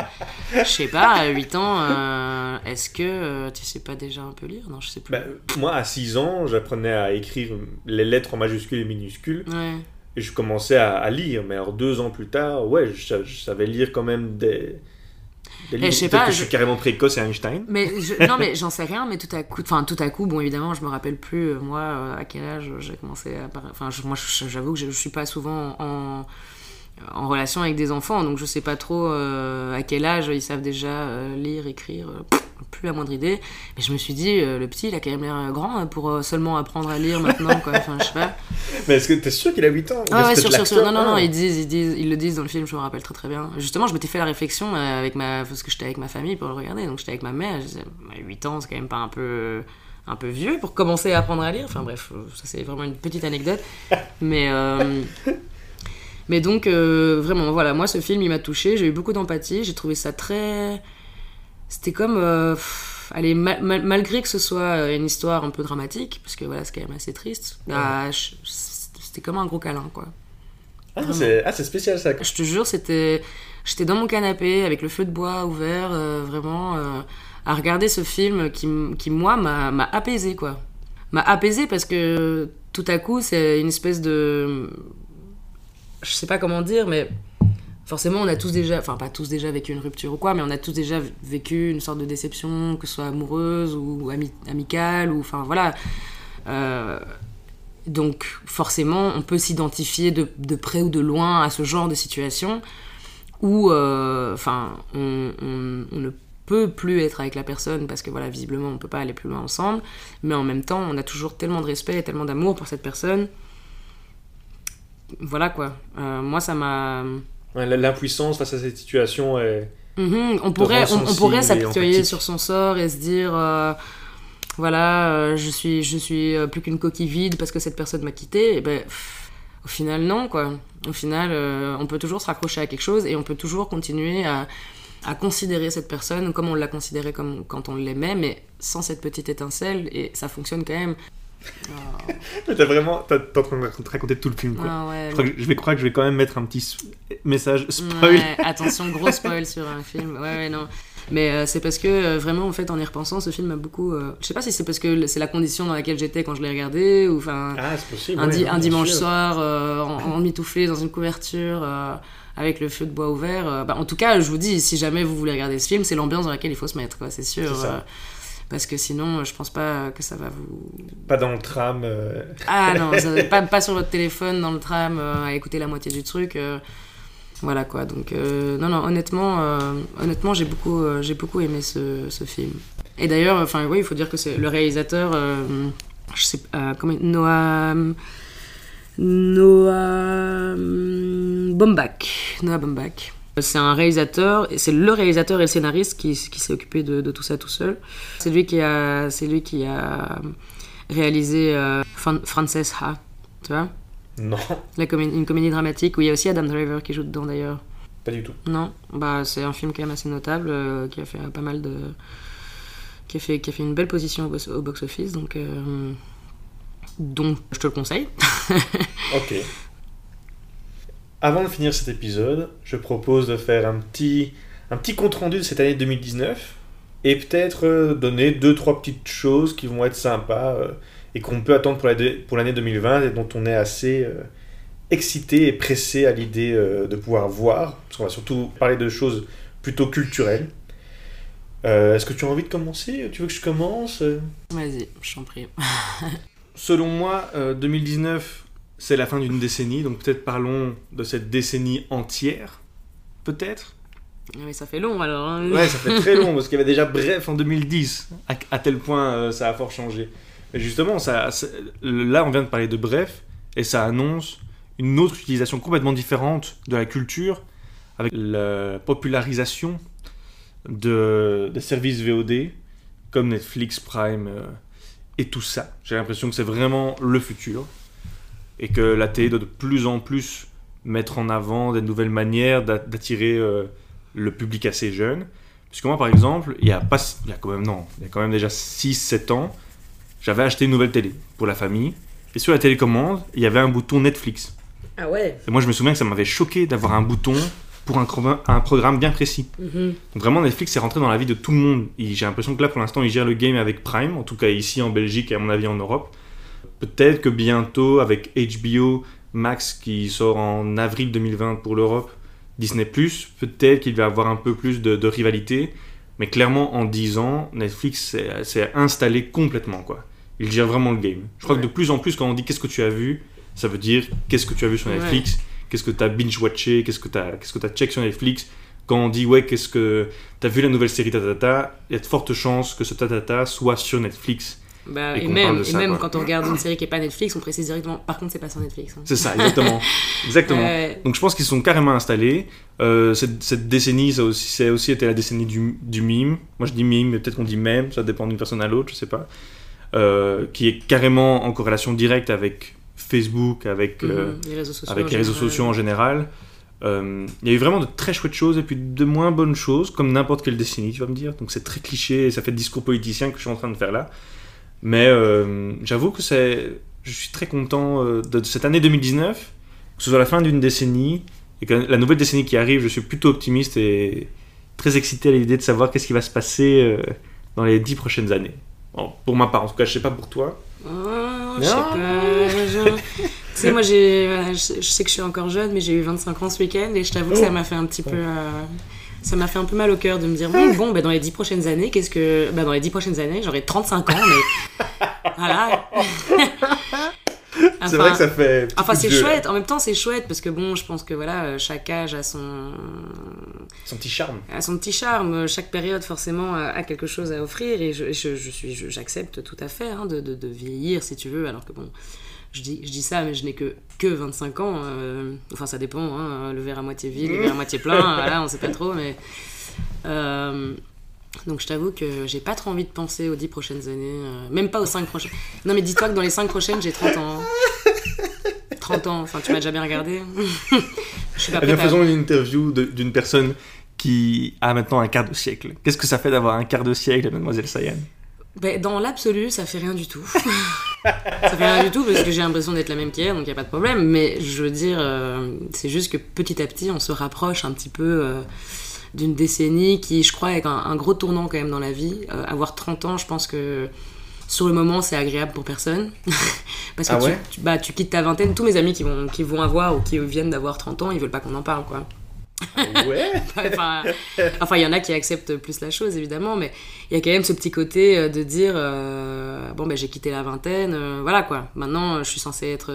Je sais pas, à 8 ans, euh, est-ce que euh, tu sais pas déjà un peu lire? Non, je sais plus. Bah, moi, à 6 ans, j'apprenais à écrire les lettres en majuscules et minuscules. Ouais. Et je commençais à, à lire. Mais alors, deux ans plus tard, ouais, je, sa- je savais lire quand même des. des livres. je sais pas, que je je- suis carrément précoce et Einstein. Mais je- non, mais j'en sais rien, mais tout à coup, enfin tout à coup, bon évidemment, je me rappelle plus euh, moi euh, à quel âge j'ai commencé à, enfin moi j'avoue que je, je suis pas souvent en en relation avec des enfants, donc je sais pas trop euh, à quel âge ils savent déjà euh, lire, écrire, euh, plus la moindre idée. Mais je me suis dit, le petit, il a quand même l'air grand hein, pour seulement apprendre à lire maintenant, quoi. Enfin, je sais pas. <laughs> Mais est-ce que t'es sûr qu'il a 8 ans? Ah ouais, sûr, sûr, sûr. Non, non, non, hein. ils, disent, ils, disent, ils le disent dans le film, je me rappelle très très bien. Justement, je m'étais fait la réflexion avec ma. Parce que j'étais avec ma famille pour le regarder, donc j'étais avec ma mère. Je disais, 8 ans, c'est quand même pas un peu. un peu vieux pour commencer à apprendre à lire. Enfin bref, ça c'est vraiment une petite anecdote. Mais. euh, Mais donc, euh, vraiment, voilà, moi ce film il m'a touché, j'ai eu beaucoup d'empathie, j'ai trouvé ça très. C'était comme. euh, pff, allez, ma- ma- malgré que ce soit euh, une histoire un peu dramatique, parce que voilà, c'est quand même assez triste, bah, c'était comme un gros câlin, quoi. Ah, c'est ah, spécial ça. Je te jure, c'était. J'étais dans mon canapé avec le feu de bois ouvert, euh, vraiment, à regarder ce film qui, qui moi, m'a apaisé, quoi. M'a apaisé parce que tout à coup, c'est une espèce de. Je sais pas comment dire, mais forcément, on a tous déjà. Enfin, pas tous déjà vécu une rupture ou quoi, mais on a tous déjà vécu une sorte de déception, que ce soit amoureuse ou ami- amicale, ou. Enfin, voilà. Euh, donc forcément, on peut s'identifier de, de près ou de loin à ce genre de situation où, euh, enfin, on, on- ne peut plus être avec la personne parce que voilà, visiblement, on peut pas aller plus loin ensemble, mais en même temps, on a toujours tellement de respect et tellement d'amour pour cette personne. Voilà quoi. Euh, moi, ça m'a. Ouais, L'impuissance face à cette situation est. Mhm, on pourrait, on, on pourrait s'apitoyer sur son sort et se dire, euh, voilà, euh, je suis, je suis plus qu'une coquille vide parce que cette personne m'a quitté. Et ben, pff, au final, non, quoi. Au final, on peut toujours se raccrocher à quelque chose et on peut toujours continuer à, à considérer cette personne comme on l'a considérée comme quand on l'aimait, mais sans cette petite étincelle et ça fonctionne quand même. Mais <laughs> t'as vraiment. T'es en train de raconter- tout le film quoi. Ah ouais, Je, crois que je vais croire que je vais quand même mettre un petit message spoil. Ouais, attention, gros <laughs> spoil sur un film. Ouais, ouais, non. Mais euh, c'est parce que euh, vraiment, en fait, en y repensant, ce film m'a beaucoup. euh, Je sais pas si c'est parce que c'est la condition dans laquelle j'étais quand je l'ai regardé, ou enfin. Ah, un, di- dimanche sûr. soir, euh, en, en mitouflé dans une couverture, avec le feu de bois ouvert. bah, en tout cas, je vous dis, si jamais vous voulez regarder ce film, c'est l'ambiance dans laquelle il faut se mettre, quoi, c'est sûr. Parce que sinon, je pense pas que ça va vous. Pas dans le tram. euh, Ah non, ça- <laughs> pas, pas sur votre téléphone, dans le tram, euh, à écouter la moitié du truc. euh, voilà quoi. Donc, non, non, honnêtement, honnêtement j'ai beaucoup, j'ai beaucoup aimé ce, ce film. Et d'ailleurs, enfin, oui, il faut dire que c'est le réalisateur, je sais pas, comment Noah. Noah. Baumbach. Noah Baumbach. C'est un réalisateur, c'est le réalisateur et le scénariste qui, qui s'est occupé de, de tout ça tout seul. C'est lui qui a, c'est lui qui a réalisé euh, Fran- Frances Ha, tu vois? Non, La Une comédie dramatique où il y a aussi Adam Driver qui joue dedans d'ailleurs. pas du tout. Non, bah c'est un film quand même assez notable euh, qui a fait pas mal de, qui a fait qui a fait une belle position au, box- au box office donc euh, Donc, je te le conseille. Ok. <laughs> Avant de finir cet épisode, je propose de faire un petit, un petit compte rendu de cette année 2019 et peut-être euh, donner deux trois petites choses qui vont être sympas euh, et qu'on peut attendre pour la dé- pour l'année 2020 et dont on est assez euh, excité et pressé à l'idée euh, de pouvoir voir parce qu'on va surtout parler de choses plutôt culturelles. Euh, Est-ce que tu as envie de commencer? Tu veux que je commence? Vas-y, je t'en prie. <laughs> Selon moi, euh, 2019, c'est la fin d'une décennie, donc peut-être parlons de cette décennie entière. Peut-être? Mais ça fait long alors. hein. Ouais, ça fait très long, <laughs> parce qu'il y avait déjà Bref en 2010, à, à tel point euh, ça a fort changé. Mais justement, ça, ça- là on vient de parler de Bref, et ça annonce une autre utilisation complètement différente de la culture, avec la popularisation de, des services VOD, comme Netflix, Prime euh, et tout ça. J'ai l'impression que c'est vraiment le futur, et que la télé doit de plus en plus mettre en avant des nouvelles manières d'a- d'attirer euh, le public assez jeune. Parce que moi, par exemple, il y a pas, il y a quand même non, il y a quand même déjà 6-7 ans, j'avais acheté une nouvelle télé pour la famille. Et sur la télécommande, il y avait un bouton Netflix. Ah ouais Et moi, je me souviens que ça m'avait choqué d'avoir un bouton pour un, programme bien précis. Mhm. Donc vraiment, Netflix est rentré dans la vie de tout le monde. J'ai l'impression que là, pour l'instant, ils gèrent le game avec Prime, en tout cas ici en Belgique et à mon avis en Europe. Peut-être que bientôt, avec HBO Max qui sort en avril 2020 pour l'Europe, Disney+, peut-être qu'il va avoir un peu plus de, de rivalité. Mais clairement, en 10 ans, Netflix s'est- installé complètement, quoi. Il gère vraiment le game. Je crois Ouais. que de plus en plus, quand on dit qu'est-ce que tu as vu, ça veut dire qu'est-ce que tu as vu sur Ouais. Netflix, qu'est-ce que tu as binge-watché, qu'est-ce que tu as, qu'est-ce que as check sur Netflix. Quand on dit ouais, qu'est-ce que tu as vu la nouvelle série Tatata, il y a de fortes chances que ce Tatata soit sur Netflix. Bah, Et même, et quand on regarde une série qui est pas Netflix, on précise directement. Par contre, c'est pas sur Netflix. hein. C'est ça, exactement. <laughs> exactement. Ouais. Donc je pense qu'ils sont carrément installés. Euh, cette, cette décennie, ça, aussi, ça a aussi été la décennie du, du mime. Moi je dis mime, mais peut-être qu'on dit même, ça dépend d'une personne à l'autre, je sais pas. Euh, qui est carrément en corrélation directe avec Facebook, avec, euh, Mhm, les réseaux sociaux. avec en les réseaux général. sociaux en général. Euh, Il y a eu vraiment de très chouettes choses et puis de moins bonnes choses, comme n'importe quelle décennie, tu vas me dire. Donc c'est très cliché et ça fait discours politicien que je suis en train de faire là. Mais euh, j'avoue que c'est, je suis très content euh, de cette année 2019, que ce soit la fin d'une décennie et que la nouvelle décennie qui arrive, je suis plutôt optimiste et très excité à l'idée de savoir qu'est-ce qui va se passer euh, dans les dix prochaines années. Bon, pour ma part, en tout cas, je sais pas pour toi. Oh, je sais pas. je- <laughs> Tu sais, moi, j'ai, voilà, je, sais que je suis encore jeune, mais j'ai eu 25 ans ce week-end et je t'avoue que Oh. ça m'a fait un petit peu. euh, ça m'a fait un peu mal au cœur de me dire bon, bon bah, dans les 10 prochaines années, qu'est-ce que. Bah, dans les 10 prochaines années, j'aurai 35 ans, mais. <laughs> voilà. <laughs> c'est vrai que ça fait. Enfin, c'est chouette. En même temps, c'est chouette parce que bon, je pense que voilà, euh, chaque âge a son, Son petit charme. a son petit charme. Chaque période, forcément, a, a quelque chose à offrir et je, je, je suis, je- j'accepte tout à fait hein, de, de, de vieillir si tu veux. Alors que bon, je dis, je dis ça, mais je n'ai que, que 25 ans. euh, enfin, ça dépend. Hein, le verre à moitié vide, le verre à moitié plein. <laughs> voilà, on sait pas trop, mais. euh, donc je t'avoue que j'ai pas trop envie de penser aux 10 prochaines années, euh, même pas aux 5 prochaines. Non mais dis-toi que dans les 5 prochaines, j'ai 30 ans. 30 ans, enfin tu m'as déjà bien regardé. je suis pas Eh bien, prête à- faisons une interview d'une personne qui a maintenant un quart de siècle. Qu'est-ce que ça fait d'avoir un quart de siècle, mademoiselle Sayan? Ben, dans l'absolu, ça fait rien du tout. <laughs> ça fait rien du tout parce que j'ai l'impression d'être la même qu'hier, donc il a pas de problème. Mais je veux dire, euh, c'est juste que petit à petit, on se rapproche un petit peu euh, d'une décennie qui, je crois, est un, un gros tournant quand même dans la vie. Euh, avoir 30 ans, je pense que sur le moment, c'est agréable pour personne. <laughs> parce que Ah tu- bah, tu quittes ta vingtaine. Tous mes amis qui vont, qui vont avoir ou qui viennent d'avoir 30 ans, ils veulent pas qu'on en parle, quoi. Ouais? <laughs> Enfin, il y en a qui acceptent plus la chose, évidemment, mais il y a quand même ce petit côté euh, de dire euh, bon, ben j'ai quitté la vingtaine, euh, voilà quoi. Maintenant, je suis censée être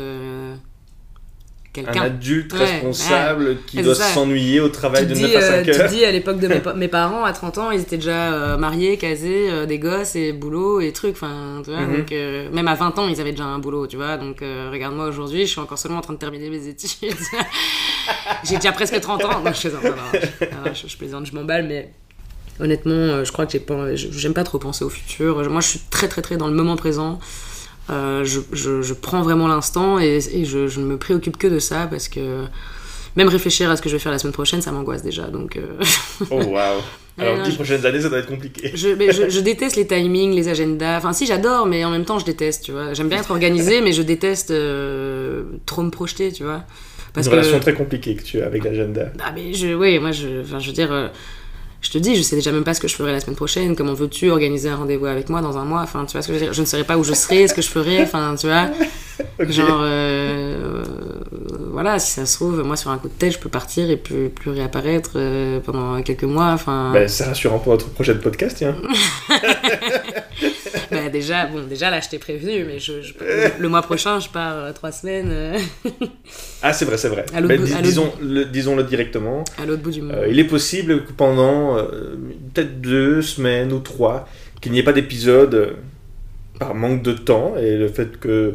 euh, Un quelqu'un. adulte Ouais, responsable qui doit s'ennuyer au travail Tu de te 9 dis, à 5 euh, tu heures. te dis à l'époque de mes, <laughs> pa- mes parents, à 30 ans, ils étaient déjà euh, mariés, casés, euh, des gosses et boulot et trucs. Enfin, tu vois, Mhm. donc, euh, même à 20 ans, ils avaient déjà un boulot, tu vois. Donc, regarde-moi aujourd'hui, je suis encore seulement en train de terminer mes études. <laughs> J'ai déjà presque 30 ans. Non, je plaisante, non, non, je, non, je- je plaisante, je m'emballe, mais honnêtement, je crois que j'ai pas, j'aime pas trop penser au futur. Moi, je suis très, très, très dans le moment présent. Euh, je, je, je prends vraiment l'instant et, et je, je ne me préoccupe que de ça parce que même réfléchir à ce que je vais faire la semaine prochaine, ça m'angoisse déjà. Donc, euh, <laughs> Oh waouh. Alors, dix prochaines années, ça doit être compliqué. je, mais je, déteste les timings, les agendas. Enfin, si, j'adore, mais en même temps, je déteste, tu vois. J'aime bien être organisée, mais je déteste euh, trop me projeter, tu vois. Parce Une que. relation très compliquée que tu as avec l'agenda. Ah, mais je, oui, moi, je, enfin, je veux dire, euh, je te dis, je sais déjà même pas ce que je ferai la semaine prochaine. Comment veux-tu organiser un rendez-vous avec moi dans un mois Enfin, tu vois ce que je veux dire Je ne saurais pas où je serai, ce que je ferai. Enfin, tu vois. <laughs> Genre, euh, euh, voilà, si ça se trouve, moi, sur un coup de tête, je peux partir et plus, plus réapparaître euh, pendant quelques mois. Enfin, Bah, c'est rassurant pour notre prochain podcast, tiens. <laughs> <laughs> bah, déjà, bon, déjà, là, je t'ai prévenu, mais je, je- le mois prochain, je pars euh, trois semaines euh, Ah, c'est vrai, c'est vrai. À l'autre Mais bout- dis- à l'autre disons, le, disons-le directement. à l'autre bout du monde. Euh, il est possible que pendant euh, peut-être deux semaines ou trois, qu'il n'y ait pas d'épisode par manque de temps et le fait que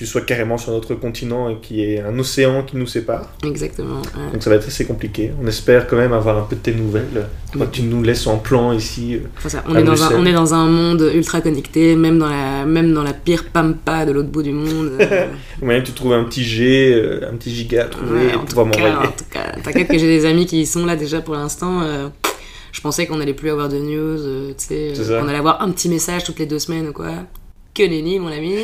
tu sois carrément sur notre continent et qu'il y ait un océan qui nous sépare. Exactement. ouais. Donc ça va être assez compliqué. On espère quand même avoir un peu de tes nouvelles. Toi, tu nous laisses en plan ici. euh. Enfin, ça, on, à est dans un, on est dans un monde ultra connecté, même dans la, même dans la pire pampa de l'autre bout du monde. euh, Ou même tu trouves un petit G, euh, un petit giga à trouver ouais, et en, pouvoir tout cas, m'envoyer. en tout cas, t'inquiète que j'ai des amis qui y sont là déjà pour l'instant. euh, je pensais qu'on allait plus avoir de news, euh, tu sais, euh, qu'on allait avoir un petit message toutes les deux semaines ou quoi. Que nenni, mon ami.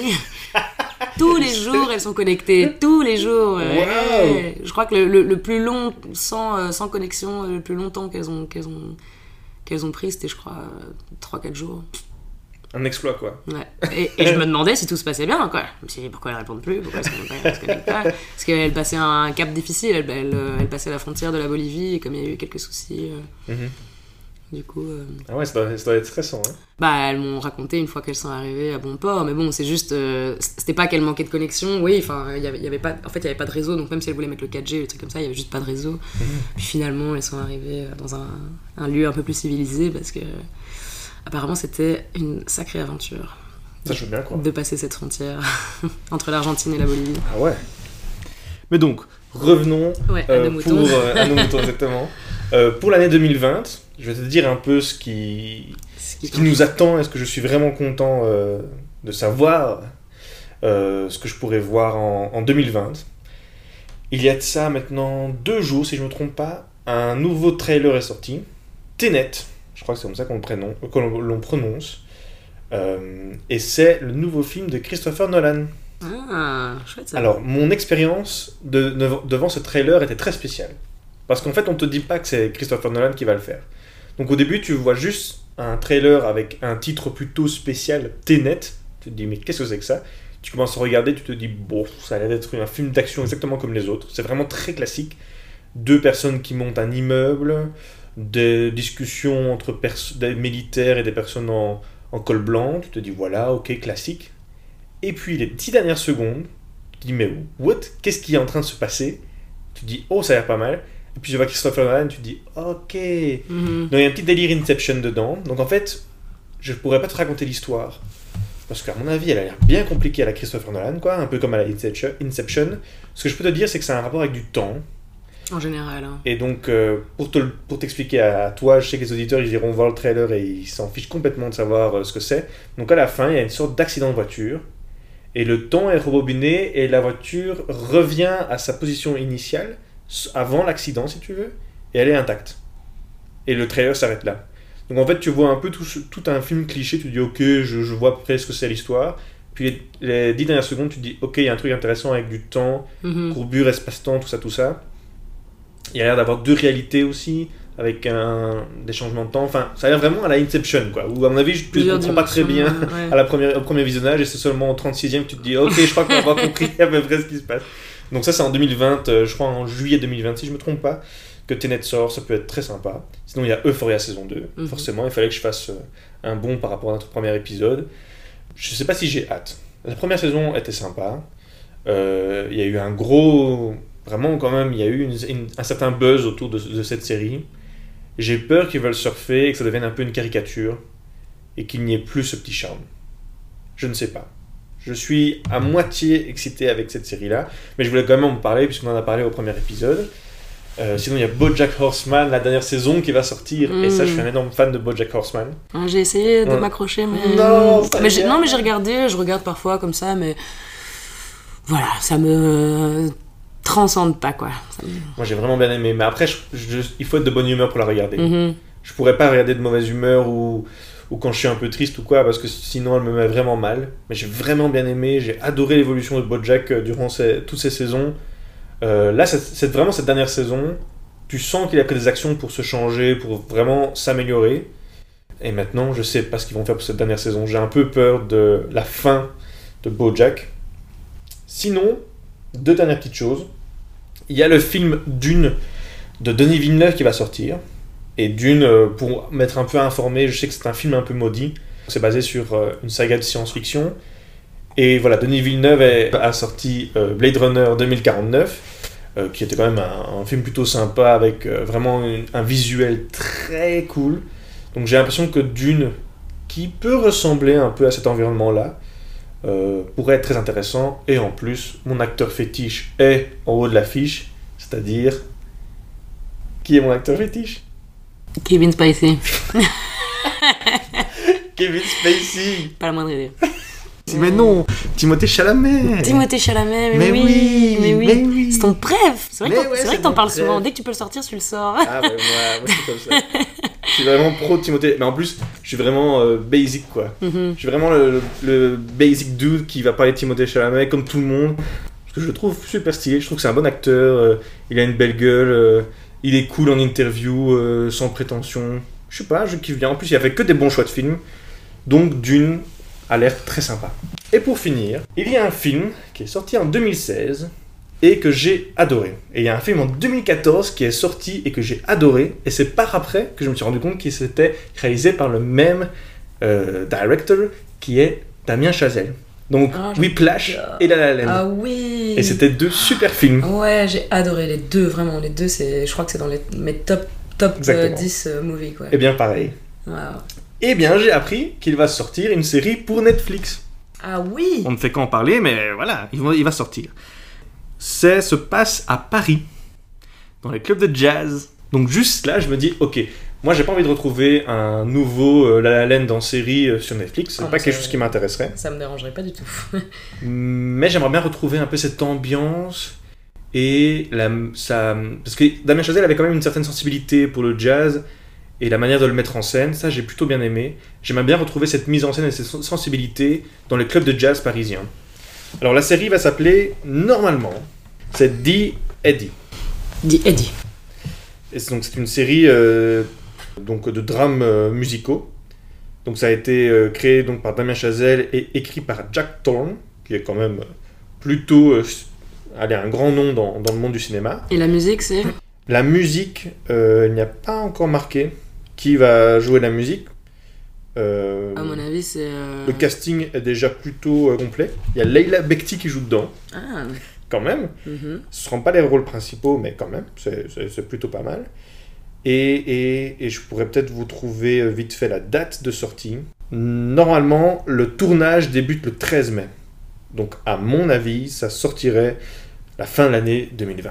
<laughs> tous les jours, elles sont connectées. Tous les jours. Waouh. Je crois que le, le- le plus long, sans, euh, sans connexion, le plus longtemps qu'elles ont, qu'elles ont, qu'elles ont pris, c'était, je crois, 3-4 jours. Un exploit quoi. Ouais. Et, et je me demandais si tout se passait bien, quoi. Je me suis dit pourquoi elles répondent plus, pourquoi ne se connectent pas? Parce qu'elles passaient un cap difficile, elles, elles, euh, elles passaient la frontière de la Bolivie, et comme il y a eu quelques soucis, euh, Mhm. Du coup. euh, Ah ouais, ça doit, ça doit être stressant. Hein. bah, elles m'ont raconté une fois qu'elles sont arrivées à bon port, mais bon, c'est juste. euh, c'était pas qu'elles manquaient de connexion, oui, enfin, il y avait, y avait pas. En fait, il y avait pas de réseau, donc même si elles voulaient mettre le 4G, le truc comme ça, il y avait juste pas de réseau. Puis finalement, elles sont arrivées euh, dans un, un lieu un peu plus civilisé, parce que. Apparemment, c'était une sacrée aventure Ça, je veux bien croire. de passer cette frontière <laughs> entre l'Argentine et la Bolivie. Ah ouais. Mais donc, revenons Ouais, à euh, nos moutons. pour euh, à nos moutons, <laughs> exactement. Euh, pour l'année 2020, je vais te dire un peu ce qui, Ce qui ce qui nous attend. Est-ce que je suis vraiment content euh, de savoir euh, ce que je pourrais voir en, en 2020 Il y a de ça maintenant deux jours, si je ne me trompe pas, un nouveau trailer est sorti. Tenet, je crois que c'est comme ça qu'on le, prénom- que l'on l'on prononce. Euh, et c'est le nouveau film de Christopher Nolan. Ah, chouette ça. Alors, mon expérience de- de- devant ce trailer était très spéciale. Parce qu'en fait, on te dit pas que c'est Christopher Nolan qui va le faire. Donc au début, tu vois juste un trailer avec un titre plutôt spécial, Tenet. Tu te dis, mais qu'est-ce que c'est que ça? Tu commences à regarder, tu te dis, bon, ça a l'air d'être un film d'action exactement comme les autres. C'est vraiment très classique. Deux personnes qui montent un immeuble, des discussions entre des militaires et des personnes en, en col blanc. Tu te dis, voilà, ok, classique. Et puis les dix dernières secondes, tu te dis, mais what? Qu'est-ce qui est en train de se passer? Tu te dis, oh, ça a l'air pas mal. Et puis je vois Christopher Nolan, tu te dis, ok. Mhm. Donc il y a un petit délire Inception dedans. Donc en fait, je pourrais pas te raconter l'histoire. Parce qu'à mon avis, elle a l'air bien compliquée à la Christopher Nolan, quoi. Un peu comme à la Inception. Ce que je peux te dire, c'est que c'est un rapport avec du temps. En général. hein. Et donc, euh, pour te pour t'expliquer à, à toi, je sais que les auditeurs, ils iront voir le trailer et ils s'en fichent complètement de savoir euh, ce que c'est. Donc, à la fin, il y a une sorte d'accident de voiture. Et le temps est rebobiné et la voiture revient à sa position initiale, avant l'accident, si tu veux, et elle est intacte. Et le trailer s'arrête là. Donc, en fait, tu vois un peu tout, un film cliché, tu dis, ok, je, je vois à peu près ce que c'est l'histoire. Puis, les, les dix dernières secondes, tu te dis, ok, il y a un truc intéressant avec du temps, Mhm. courbure, espace-temps, tout ça, tout ça. Il y a l'air d'avoir deux réalités aussi, avec un, des changements de temps. Enfin, ça a l'air vraiment à la Inception, quoi. Où, à mon avis, je ne comprends pas très bien ouais. à la première, au premier visionnage, et c'est seulement au 36e que tu te dis, ok, je crois qu'on a pas compris à peu près ce qui se passe. Donc ça, c'est en 2020, euh, je crois en juillet 2020, si je me trompe pas, que Tenet sort, ça peut être très sympa. Sinon, il y a Euphoria saison 2, Mhm. forcément, il fallait que je fasse euh, un bond par rapport à notre premier épisode. Je sais pas si j'ai hâte. La première saison était sympa. Euh, Il y a eu un gros... Vraiment, quand même, il y a eu une- une- un certain buzz autour de, de cette série. J'ai peur qu'ils veulent surfer et que ça devienne un peu une caricature et qu'il n'y ait plus ce petit charme. Je ne sais pas. Je suis à moitié excité avec cette série-là, mais je voulais quand même en parler puisqu'on en a parlé au premier épisode. Euh, sinon, il y a BoJack Horseman, la dernière saison qui va sortir, et ça, je suis un énorme fan de BoJack Horseman. Ouais, J'ai essayé de m'accrocher, mais. Non, mais j'ai- regardé, je regarde parfois comme ça, mais. Voilà, ça me. transcende pas, quoi. Me- Moi j'ai vraiment bien aimé, mais après je- je- il faut être de bonne humeur pour la regarder. Mhm. Je pourrais pas regarder de mauvaise humeur ou, ou quand je suis un peu triste ou quoi, parce que sinon elle me met vraiment mal. Mais j'ai vraiment bien aimé, j'ai adoré l'évolution de Bojack euh, durant ces- toutes ces saisons. Euh, là, c'est- vraiment cette dernière saison, tu sens qu'il a pris des actions pour se changer, pour vraiment s'améliorer. Et maintenant, je sais pas ce qu'ils vont faire pour cette dernière saison. J'ai un peu peur de la fin de Bojack. Sinon, deux dernières petites choses. Il y a le film Dune de Denis Villeneuve qui va sortir. Et Dune, euh, pour m'être un peu informé, je sais que c'est un film un peu maudit. C'est basé sur euh, une saga de science-fiction. Et voilà, Denis Villeneuve a sorti euh, Blade Runner 2049, euh, qui était quand même un, film plutôt sympa avec vraiment un visuel très cool. Donc j'ai l'impression que Dune, qui peut ressembler un peu à cet environnement-là, pourrait être très intéressant. Et en plus, mon acteur fétiche est en haut de l'affiche, c'est-à-dire... Qui est mon acteur fétiche? Kevin Spacey, <laughs> Kevin Spacey pas la moindre idée. <laughs> Mais non Timothée Chalamet Timothée Chalamet, mais, Mais oui, oui, mais oui. mais oui. C'est ton préf. C'est vrai Mais que ouais, t'en parles préf. souvent. Dès que tu peux le sortir, tu le sors. Ah bah moi, moi c'est comme ça. <laughs> Je suis vraiment pro Timothée. Mais en plus, je suis vraiment euh, basic quoi. Mhm. Je suis vraiment le basic dude qui va parler de Timothée Chalamet comme tout le monde. Parce que je le trouve super stylé. Je trouve que c'est un bon acteur. euh, il a une belle gueule. euh, il est cool en interview, euh, sans prétention. Je sais pas, je kiffe bien. En plus, il a fait que des bons choix de films. Donc Dune a l'air très sympa. Et pour finir, il y a un film qui est sorti en 2016 et que j'ai adoré. Et il y a un film en 2014 qui est sorti et que j'ai adoré. Et c'est par après que je me suis rendu compte qu'il s'était réalisé par le même euh, director qui est Damien Chazelle. Donc Ah, Whiplash et La La Land. Ah oui. Et c'était deux super films. Ouais, j'ai adoré les deux, vraiment. Les deux, c'est, je crois que c'est dans les, mes top, top euh, Exactement. 10 euh, movies, quoi. Et bien pareil. Wow. Et bien j'ai appris qu'il va sortir une série pour Netflix. Ah oui On ne fait qu'en parler, mais voilà, il va, il va sortir. Ça se passe à Paris, dans les clubs de jazz. Donc juste là, je me dis, ok, moi j'ai pas envie de retrouver un nouveau euh, La La Land en série euh, sur Netflix, c'est Ah, pas quelque chose qui m'intéresserait. Ça me dérangerait pas du tout. Mais j'aimerais bien retrouver un peu cette ambiance et la, ça, parce que Damien Chazelle avait quand même une certaine sensibilité pour le jazz et la manière de le mettre en scène, ça j'ai plutôt bien aimé. J'aimerais bien retrouver cette mise en scène et cette sen- sensibilité dans les clubs de jazz parisiens. Alors la série va s'appeler normalement, c'est D. Eddie. Dis Eddie. Et donc c'est une série euh, donc de drames euh, musicaux. Donc ça a été euh, créé donc par Damien Chazelle et écrit par Jack Thorne, qui est quand même plutôt euh, allez, un grand nom dans, dans le monde du cinéma. Et la musique, c'est? La musique, euh, il n'y a pas encore marqué qui va jouer la musique? Euh, À mon avis, c'est. euh, le casting est déjà plutôt complet. Il y a Leila Bekti qui joue dedans, Ah, quand même. mhm. Ce ne seront pas les rôles principaux, mais quand même, c'est plutôt pas mal. Et, et- et je pourrais peut-être vous trouver euh, vite fait la date de sortie. Normalement, le tournage débute le 13 mai. Donc, à mon avis, ça sortirait la fin de l'année 2020.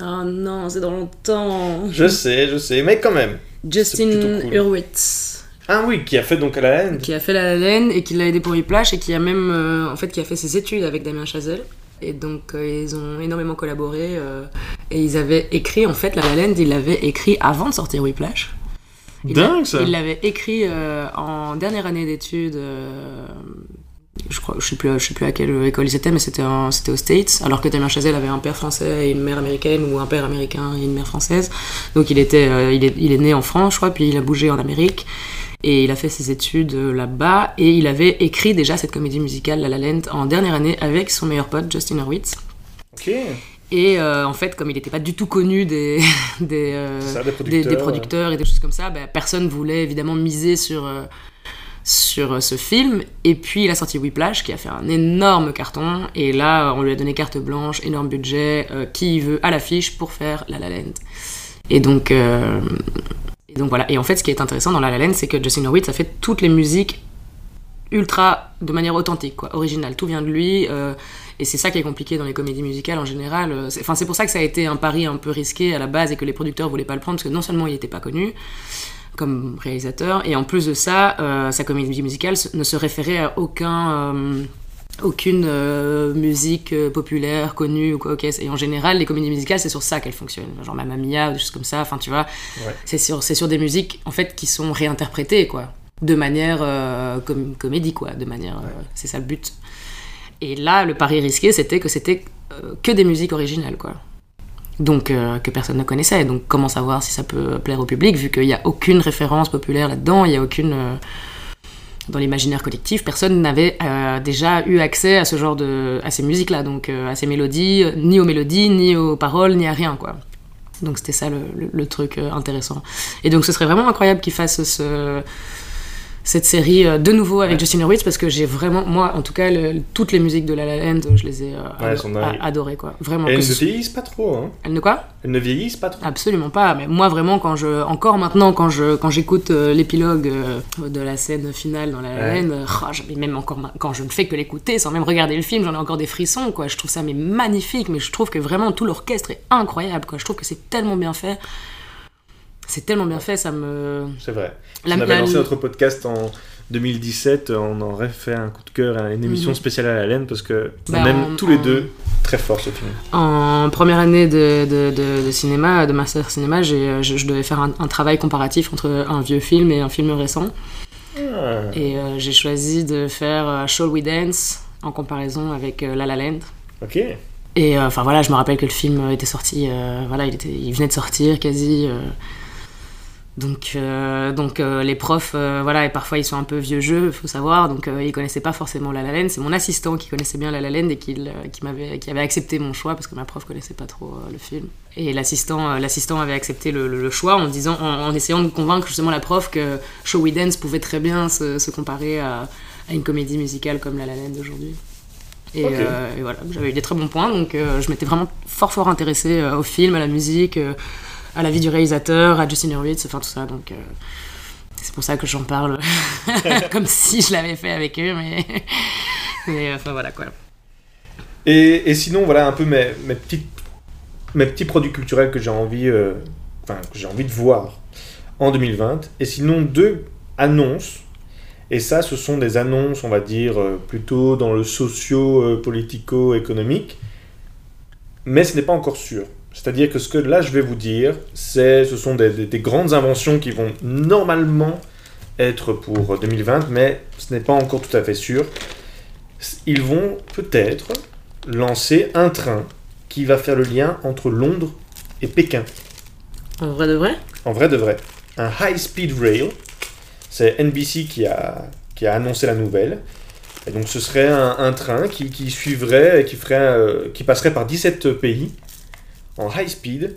Oh non, c'est dans longtemps. Je sais, je sais, mais quand même. Justin cool. Hurwitz, Ah oui, qui a fait donc la haine. qui a fait La La Land et qui l'a aidé pour Whiplash et qui a même, euh, en fait, qui a fait ses études avec Damien Chazelle. Et donc, euh, ils ont énormément collaboré. euh, et ils avaient écrit, en fait, La La Land, ils l'avaient écrit avant de sortir Whiplash. Il Dingue ça. Il l'avait écrit euh, en dernière année d'études. je crois, je sais plus, je sais plus à quelle école ils étaient, mais c'était aux States. Alors que Damien Chazelle avait un père français et une mère américaine, ou un père américain et une mère française. Donc il était, il est, il est né en France, je crois, puis il a bougé en Amérique. Et il a fait ses études euh, là-bas. Et il avait écrit déjà cette comédie musicale La La Land en dernière année avec son meilleur pote Justin Hurwitz. Ok. Et euh, en fait, comme il n'était pas du tout connu des, <laughs> des, euh, ça, des des, producteurs. des producteurs et des choses comme ça, bah, personne voulait évidemment miser sur, euh, sur ce film. Et puis il a sorti Whiplash qui a fait un énorme carton. Et là, on lui a donné carte blanche, énorme budget, qui veut à l'affiche pour faire La La Land. Et donc, et donc voilà. Et en fait, ce qui est intéressant dans La La c'est que Justin Hurwitz a fait toutes les musiques ultra de manière authentique, quoi, originale. Tout vient de lui. euh, et c'est ça qui est compliqué dans les comédies musicales en général. euh, Enfin, c'est pour ça que ça a été un pari un peu risqué à la base et que les producteurs voulaient pas le prendre parce que non seulement il n'était pas connu comme réalisateur, et en plus de ça, euh, sa comédie musicale ne se référait à aucun aucune euh, musique euh, populaire connue ou quoi. ok. Et en général, les comédies musicales, c'est sur ça qu'elles fonctionnent. Genre Mamma Mia ou des choses comme ça. Enfin, tu vois, Ouais. c'est sur, c'est sur des musiques en fait qui sont réinterprétées, quoi. De manière euh, comédie, quoi. De manière, c'est ça le but. Et là, le pari risqué, c'était que c'était que des musiques originales, quoi. Donc, que personne ne connaissait. Donc, comment savoir si ça peut plaire au public, vu qu'il n'y a aucune référence populaire là-dedans, il n'y a aucune. Dans l'imaginaire collectif, personne n'avait euh, déjà eu accès à ce genre de. à ces musiques-là, donc euh, à ces mélodies, euh, ni aux mélodies, ni aux paroles, ni à rien, quoi. Donc, c'était ça le, le- truc intéressant. Et donc, ce serait vraiment incroyable qu'ils fassent ce cette série euh, de nouveau avec Justin Hurwitz parce que j'ai vraiment moi en tout cas le- toutes les musiques de La La Land je les ai euh, Ouais, adorées quoi vraiment Elles ne vieillissent pas trop, hein. elles ne quoi? Elles ne vieillissent pas trop. Absolument pas. Mais moi, vraiment, quand je, encore maintenant, quand je, quand j'écoute euh, l'épilogue de la scène finale dans la La Ouais. Land, oh, même encore, quand je ne fais que l'écouter, sans même regarder le film, j'en ai encore des frissons, quoi. Je trouve ça mais magnifique. Mais je trouve que vraiment tout l'orchestre est incroyable, quoi. Je trouve que c'est tellement bien fait. C'est tellement bien fait, ça me. C'est vrai. La- on avait la- lancé notre podcast en 2017, on aurait fait un coup de cœur à une émission Mhm. spéciale à la laine parce que Bah, on aime en- tous les deux très fort ce film. En première année de, de, de- de cinéma, de master cinéma, euh, je, je devais faire un, un travail comparatif entre un vieux film et un film récent. Ah. Et euh, j'ai choisi de faire euh, Shall We Dance en comparaison avec euh, La La Land. Ok. Et euh, enfin voilà, je me rappelle que le film était sorti, euh, voilà, il, était, il venait de sortir quasi. Donc euh, donc euh, les profs, euh, voilà, et parfois ils sont un peu vieux jeu, il faut savoir, donc ils connaissaient pas forcément La La Land. C'est mon assistant qui connaissait bien La La Land et qui, qui, m'avait, qui avait accepté mon choix parce que ma prof connaissait pas trop le film. Et l'assistant, l'assistant avait accepté le, le- le choix en disant, en, en essayant de convaincre justement la prof que Show We Dance pouvait très bien se, se comparer à, à une comédie musicale comme La La Land aujourd'hui. Et, et voilà, j'avais eu des très bons points, donc je m'étais vraiment fort fort intéressée au film, à la musique, à la vie du réalisateur, à Justin Hurwitz, enfin tout ça, donc euh, c'est pour ça que j'en parle <laughs> comme si je l'avais fait avec eux, mais, <laughs> mais enfin voilà quoi. Et, et sinon, voilà un peu mes, mes, petites, mes petits produits culturels que j'ai envie, euh, envie de voir en 2020. Et sinon, deux annonces. Et ça, ce sont des annonces, on va dire, euh, plutôt dans le socio-politico-économique. Mais ce n'est pas encore sûr. C'est-à-dire que ce que là, je vais vous dire, c'est, ce sont des, des- des grandes inventions qui vont normalement être pour 2020, mais ce n'est pas encore tout à fait sûr. Ils vont peut-être lancer un train qui va faire le lien entre Londres et Pékin. En vrai de vrai? En vrai de vrai. Un high speed rail. C'est NBC qui a, qui a annoncé la nouvelle. Et donc ce serait un, un train qui, qui suivrait qui, ferait, euh, qui passerait par 17 pays en high speed.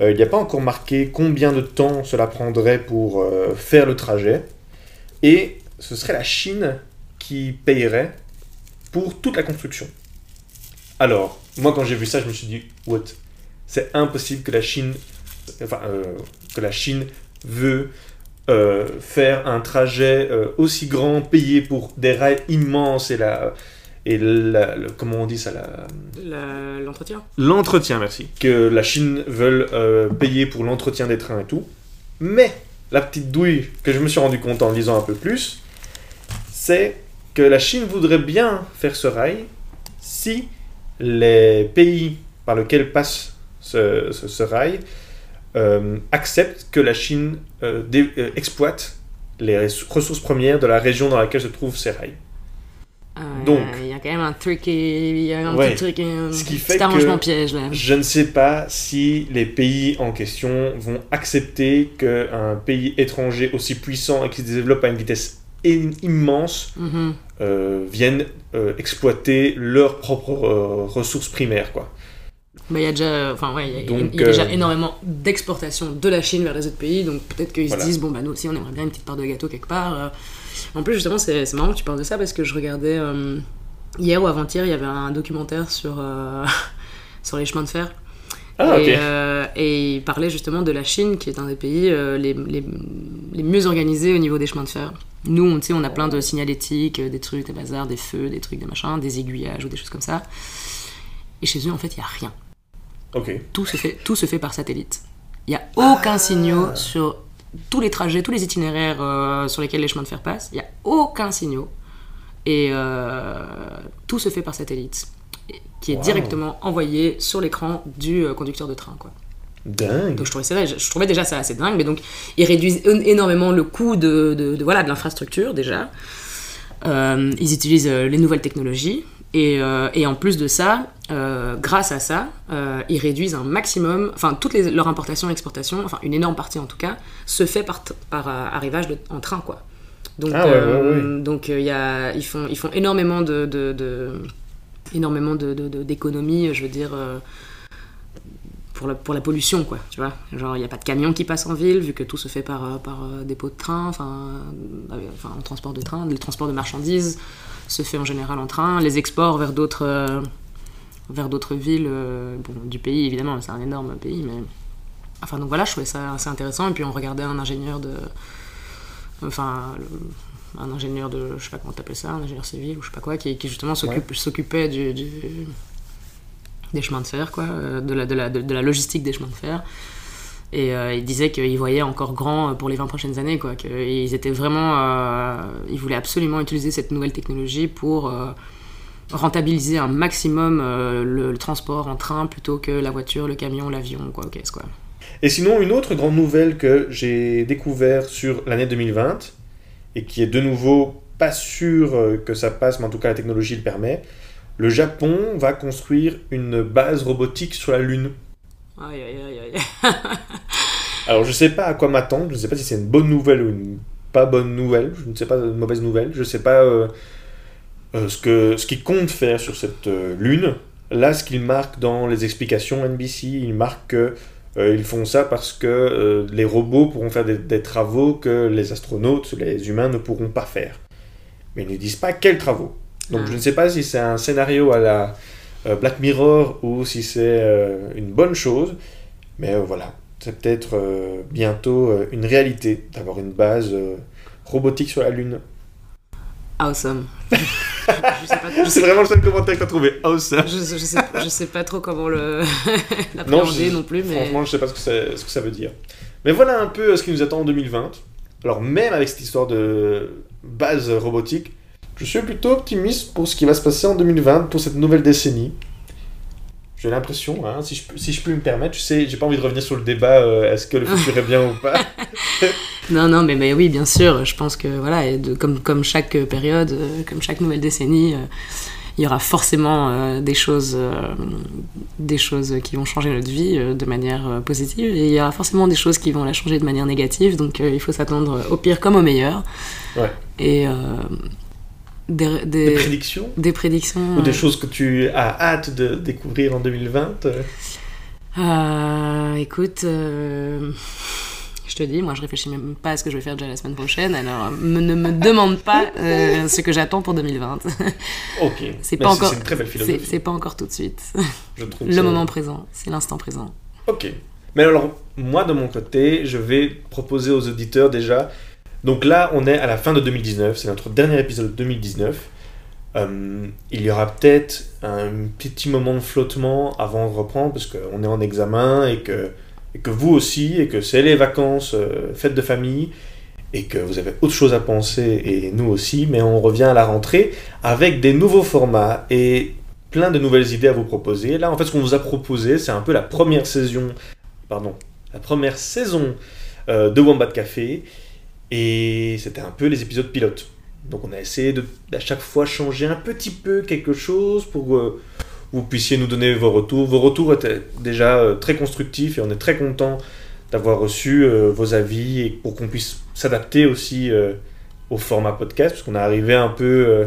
Euh, il n'y a pas encore marqué combien de temps cela prendrait pour euh, faire le trajet. Et ce serait la Chine qui payerait pour toute la construction. Alors, moi quand j'ai vu ça, je me suis dit, what? C'est impossible que la Chine, enfin, euh, que la Chine veut faire un trajet aussi grand, payé pour des rails immenses et la et la, comment on dit ça L'entretien l'entretien, merci. Que la Chine veut euh, payer pour l'entretien des trains et tout. Mais la petite douille que je me suis rendu compte en lisant un peu plus, c'est que la Chine voudrait bien faire ce rail si les pays par lesquels passe ce, ce- ce rail euh, acceptent que la Chine euh, dé- euh, exploite les res- ressources premières de la région dans laquelle se trouvent ces rails. Euh, Donc. Il y a quand même un truc, et- il y a un Ouais. petit truc, un Ce qui fait que- piège là. Je ne sais pas si les pays en question vont accepter qu'un pays étranger aussi puissant et qui se développe à une vitesse im- immense euh, vienne euh, exploiter leurs propres euh, ressources primaires. Quoi. Bah, il y a déjà, enfin, ouais, y a, Donc, il y a déjà euh, énormément d'exportation de la Chine vers les autres pays, donc peut-être qu'ils Voilà. se disent, bon, bah nous aussi, on aimerait bien une petite part de gâteau quelque part. euh. En plus, justement, c'est marrant que tu parles de ça parce que je regardais euh, hier ou avant-hier, il y avait un documentaire sur, euh, <laughs> sur les chemins de fer. Ah, et, euh, et il parlait justement de la Chine, qui est un des pays euh, les, les, les mieux organisés au niveau des chemins de fer. Nous, on, on a plein de signalétiques, des trucs, des bazars, des feux, des trucs, des machins, des aiguillages ou des choses comme ça. Et chez eux, en fait, il n'y a rien. Tout se fait, tout se fait par satellite. Il n'y a aucun signaux sur tous les trajets, tous les itinéraires euh, sur lesquels les chemins de fer passent. Il n'y a aucun signaux. Et euh, tout se fait par satellite, qui est Wow. directement envoyé sur l'écran du euh, conducteur de train. Quoi. Dingue. Donc je trouvais, ça, je trouvais déjà ça assez dingue, mais donc ils réduisent énormément le coût de, de- de- voilà, de l'infrastructure déjà. Euh, ils utilisent euh, les nouvelles technologies. Et, euh, et en plus de ça, euh, grâce à ça, euh, ils réduisent un maximum, enfin toute les, leur importation, exportation, enfin une énorme partie en tout cas, se fait par, euh, arrivage de- en train quoi. Donc, Ah ouais, ouais, donc y a, ils, font, ils font énormément de, de, énormément d'économies, je veux dire, pour la, pour la pollution, quoi, tu vois. Genre, il n'y a pas de camion qui passe en ville, vu que tout se fait par, par dépôt de train, enfin, en transport de train. Le transport de marchandises se fait en général en train. Les exports vers d'autres vers d'autres villes euh, bon, du pays, évidemment, c'est un énorme pays, mais... Enfin, donc voilà, je trouvais ça assez intéressant. Et puis, on regardait un ingénieur de... Enfin, le- un ingénieur de... Je sais pas comment t'appelles ça, un ingénieur civil ou je sais pas quoi, qui, qui justement s'occupait du, du- des chemins de fer, quoi, euh, de la, de, la, de, de la logistique des chemins de fer. Et euh, il disait qu'ils voyaient encore grand pour les 20 prochaines années, quoi. Qu'ils étaient vraiment. euh, ils voulaient absolument utiliser cette nouvelle technologie pour euh, rentabiliser un maximum euh, le, le transport en train plutôt que la voiture, le camion, l'avion, quoi, ok, quoi. Et sinon, une autre grande nouvelle que j'ai découvert sur l'année 2020, et qui est de nouveau pas sûr euh, que ça passe, mais en tout cas la technologie le permet, le Japon va construire une base robotique sur la Lune. Aïe, aïe, aïe, aïe. <laughs> Alors je sais pas à quoi m'attendre, je ne sais pas si c'est une bonne nouvelle ou une pas bonne nouvelle, je ne sais pas une mauvaise nouvelle, je ne sais pas euh, euh, ce que ce qu'ils comptent faire sur cette euh, lune. Là, ce qu'ils marquent dans les explications NBC, ils marquent que euh, ils font ça parce que euh, les robots pourront faire des, des travaux que les astronautes, les humains ne pourront pas faire. Mais ils ne disent pas quels travaux. Donc Ah. je ne sais pas si c'est un scénario à la euh, Black Mirror ou si c'est une bonne chose. Mais voilà, c'est peut-être bientôt une réalité d'avoir une base robotique sur la Lune. Awesome. <laughs> je, sais pas, <laughs> je C'est sais, vraiment le seul commentaire que tu as trouvé. Oh, ça je, je sais, je sais pas trop comment le <laughs> Non, je- non, plus, mais. franchement, je sais pas ce que, ça, ce que ça veut dire. Mais voilà un peu euh, ce qui nous attend en 2020. Alors, même avec cette histoire de base robotique, je suis plutôt optimiste pour ce qui va se passer en 2020, pour cette nouvelle décennie. J'ai l'impression, hein, si, je, peux- si je peux me permettre, je sais, j'ai pas envie de revenir sur le débat, euh, est-ce que le futur est bien ou pas <laughs> Non, non, mais, mais oui, bien sûr. Je pense que voilà, et de- comme, comme chaque période, euh, comme chaque nouvelle décennie, euh, il y aura forcément des choses, des choses qui vont changer notre vie de manière positive, et il y aura forcément des choses qui vont la changer de manière négative. Donc, il faut s'attendre au pire comme au meilleur. Ouais. Et des, des, Des prédictions des prédictions. Ou des euh, choses que tu as hâte de découvrir en 2020 euh Euh, écoute, euh, je te dis, moi je réfléchis même pas à ce que je vais faire déjà la semaine prochaine, alors me- ne me demande pas <laughs> ce que j'attends pour 2020. Ok. C'est pas encore. C'est une très belle philosophie. c'est pas encore tout de suite. je trouve Le ça- moment présent, c'est l'instant présent. Ok. Mais alors, moi de mon côté, je vais proposer aux auditeurs déjà. Donc là, on est à la fin de 2019, c'est notre dernier épisode de 2019. Euh, il y aura peut-être un petit moment de flottement avant de reprendre, parce qu'on est en examen et que, vous aussi, et que c'est les vacances, euh, fêtes de famille, et que vous avez autre chose à penser, et nous aussi, mais on revient à la rentrée avec des nouveaux formats et plein de nouvelles idées à vous proposer. Là, en fait, ce qu'on vous a proposé, c'est un peu la première saison, pardon, la première saison euh, de Café, et c'était un peu les épisodes pilotes. Donc, on a essayé de à chaque fois changer un petit peu quelque chose pour que vous puissiez nous donner vos retours. Vos retours étaient déjà euh, très constructifs et on est très content d'avoir reçu euh, vos avis et pour qu'on puisse s'adapter aussi euh, au format podcast, parce qu'on est arrivé un peu euh,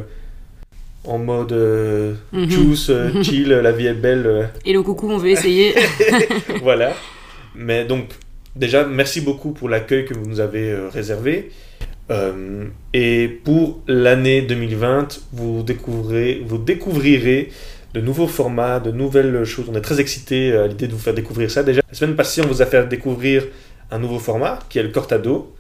en mode euh, Mhm. juice, euh, <laughs> chill, la vie est belle. euh, Et le coucou, on veut essayer. <laughs> voilà. Mais donc, déjà, merci beaucoup pour l'accueil que vous nous avez euh, réservé. Euh, et pour l'année 2020, vous, découvrez, vous découvrirez de nouveaux formats, de nouvelles choses. On est très excités à l'idée de vous faire découvrir ça. Déjà, la semaine passée, on vous a fait découvrir un nouveau format qui est le Cortado.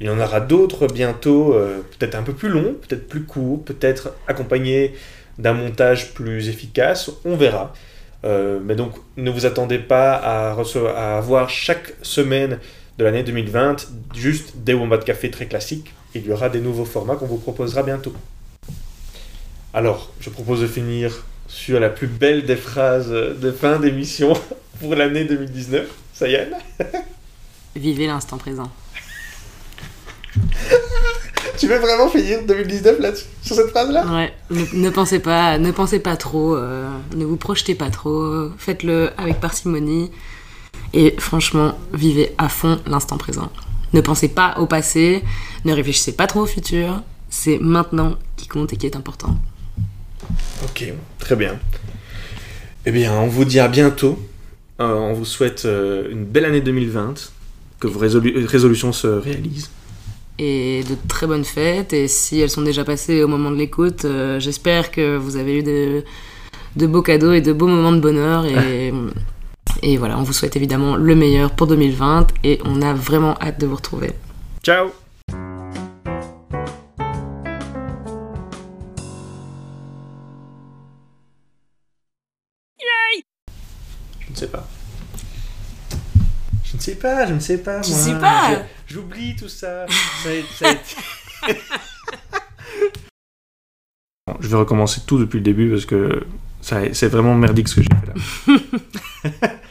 Il y en aura d'autres bientôt, euh, peut-être un peu plus longs, peut-être plus courts, peut-être accompagnés d'un montage plus efficace. On verra. Euh, mais donc, ne vous attendez pas à, recevoir, à avoir chaque semaine de l'année 2020 juste des Wombat Café très classiques. Il y aura des nouveaux formats qu'on vous proposera bientôt. Alors, je propose de finir sur la plus belle des phrases de fin d'émission <laughs> pour l'année 2019. Ça y est Vivez l'instant présent. <laughs> Tu veux vraiment finir 2019 là-dessus Sur cette phrase-là Ouais, ne, ne pensez pas, ne pensez pas trop, euh, ne vous projetez pas trop, faites-le avec parcimonie et franchement, vivez à fond l'instant présent. Ne pensez pas au passé, ne réfléchissez pas trop au futur, c'est maintenant qui compte et qui est important. Ok, très bien. Eh bien, on vous dit à bientôt. Euh, on vous souhaite euh, une belle année 2020, que vos résolu- résolutions se réalisent. Et de très bonnes fêtes, et si elles sont déjà passées au moment de l'écoute, euh, j'espère que vous avez eu de, de beaux cadeaux et de beaux moments de bonheur. Et, <laughs> et voilà, on vous souhaite évidemment le meilleur pour 2020 et on a vraiment hâte de vous retrouver. Ciao Je ne sais pas. Je ne sais pas, je ne sais pas. Tu moi. sais pas Je- J'oublie tout ça. Ça a- ça a été- Bon, Je vais recommencer tout depuis le début parce que ça- c'est vraiment merdique ce que j'ai fait là. <laughs>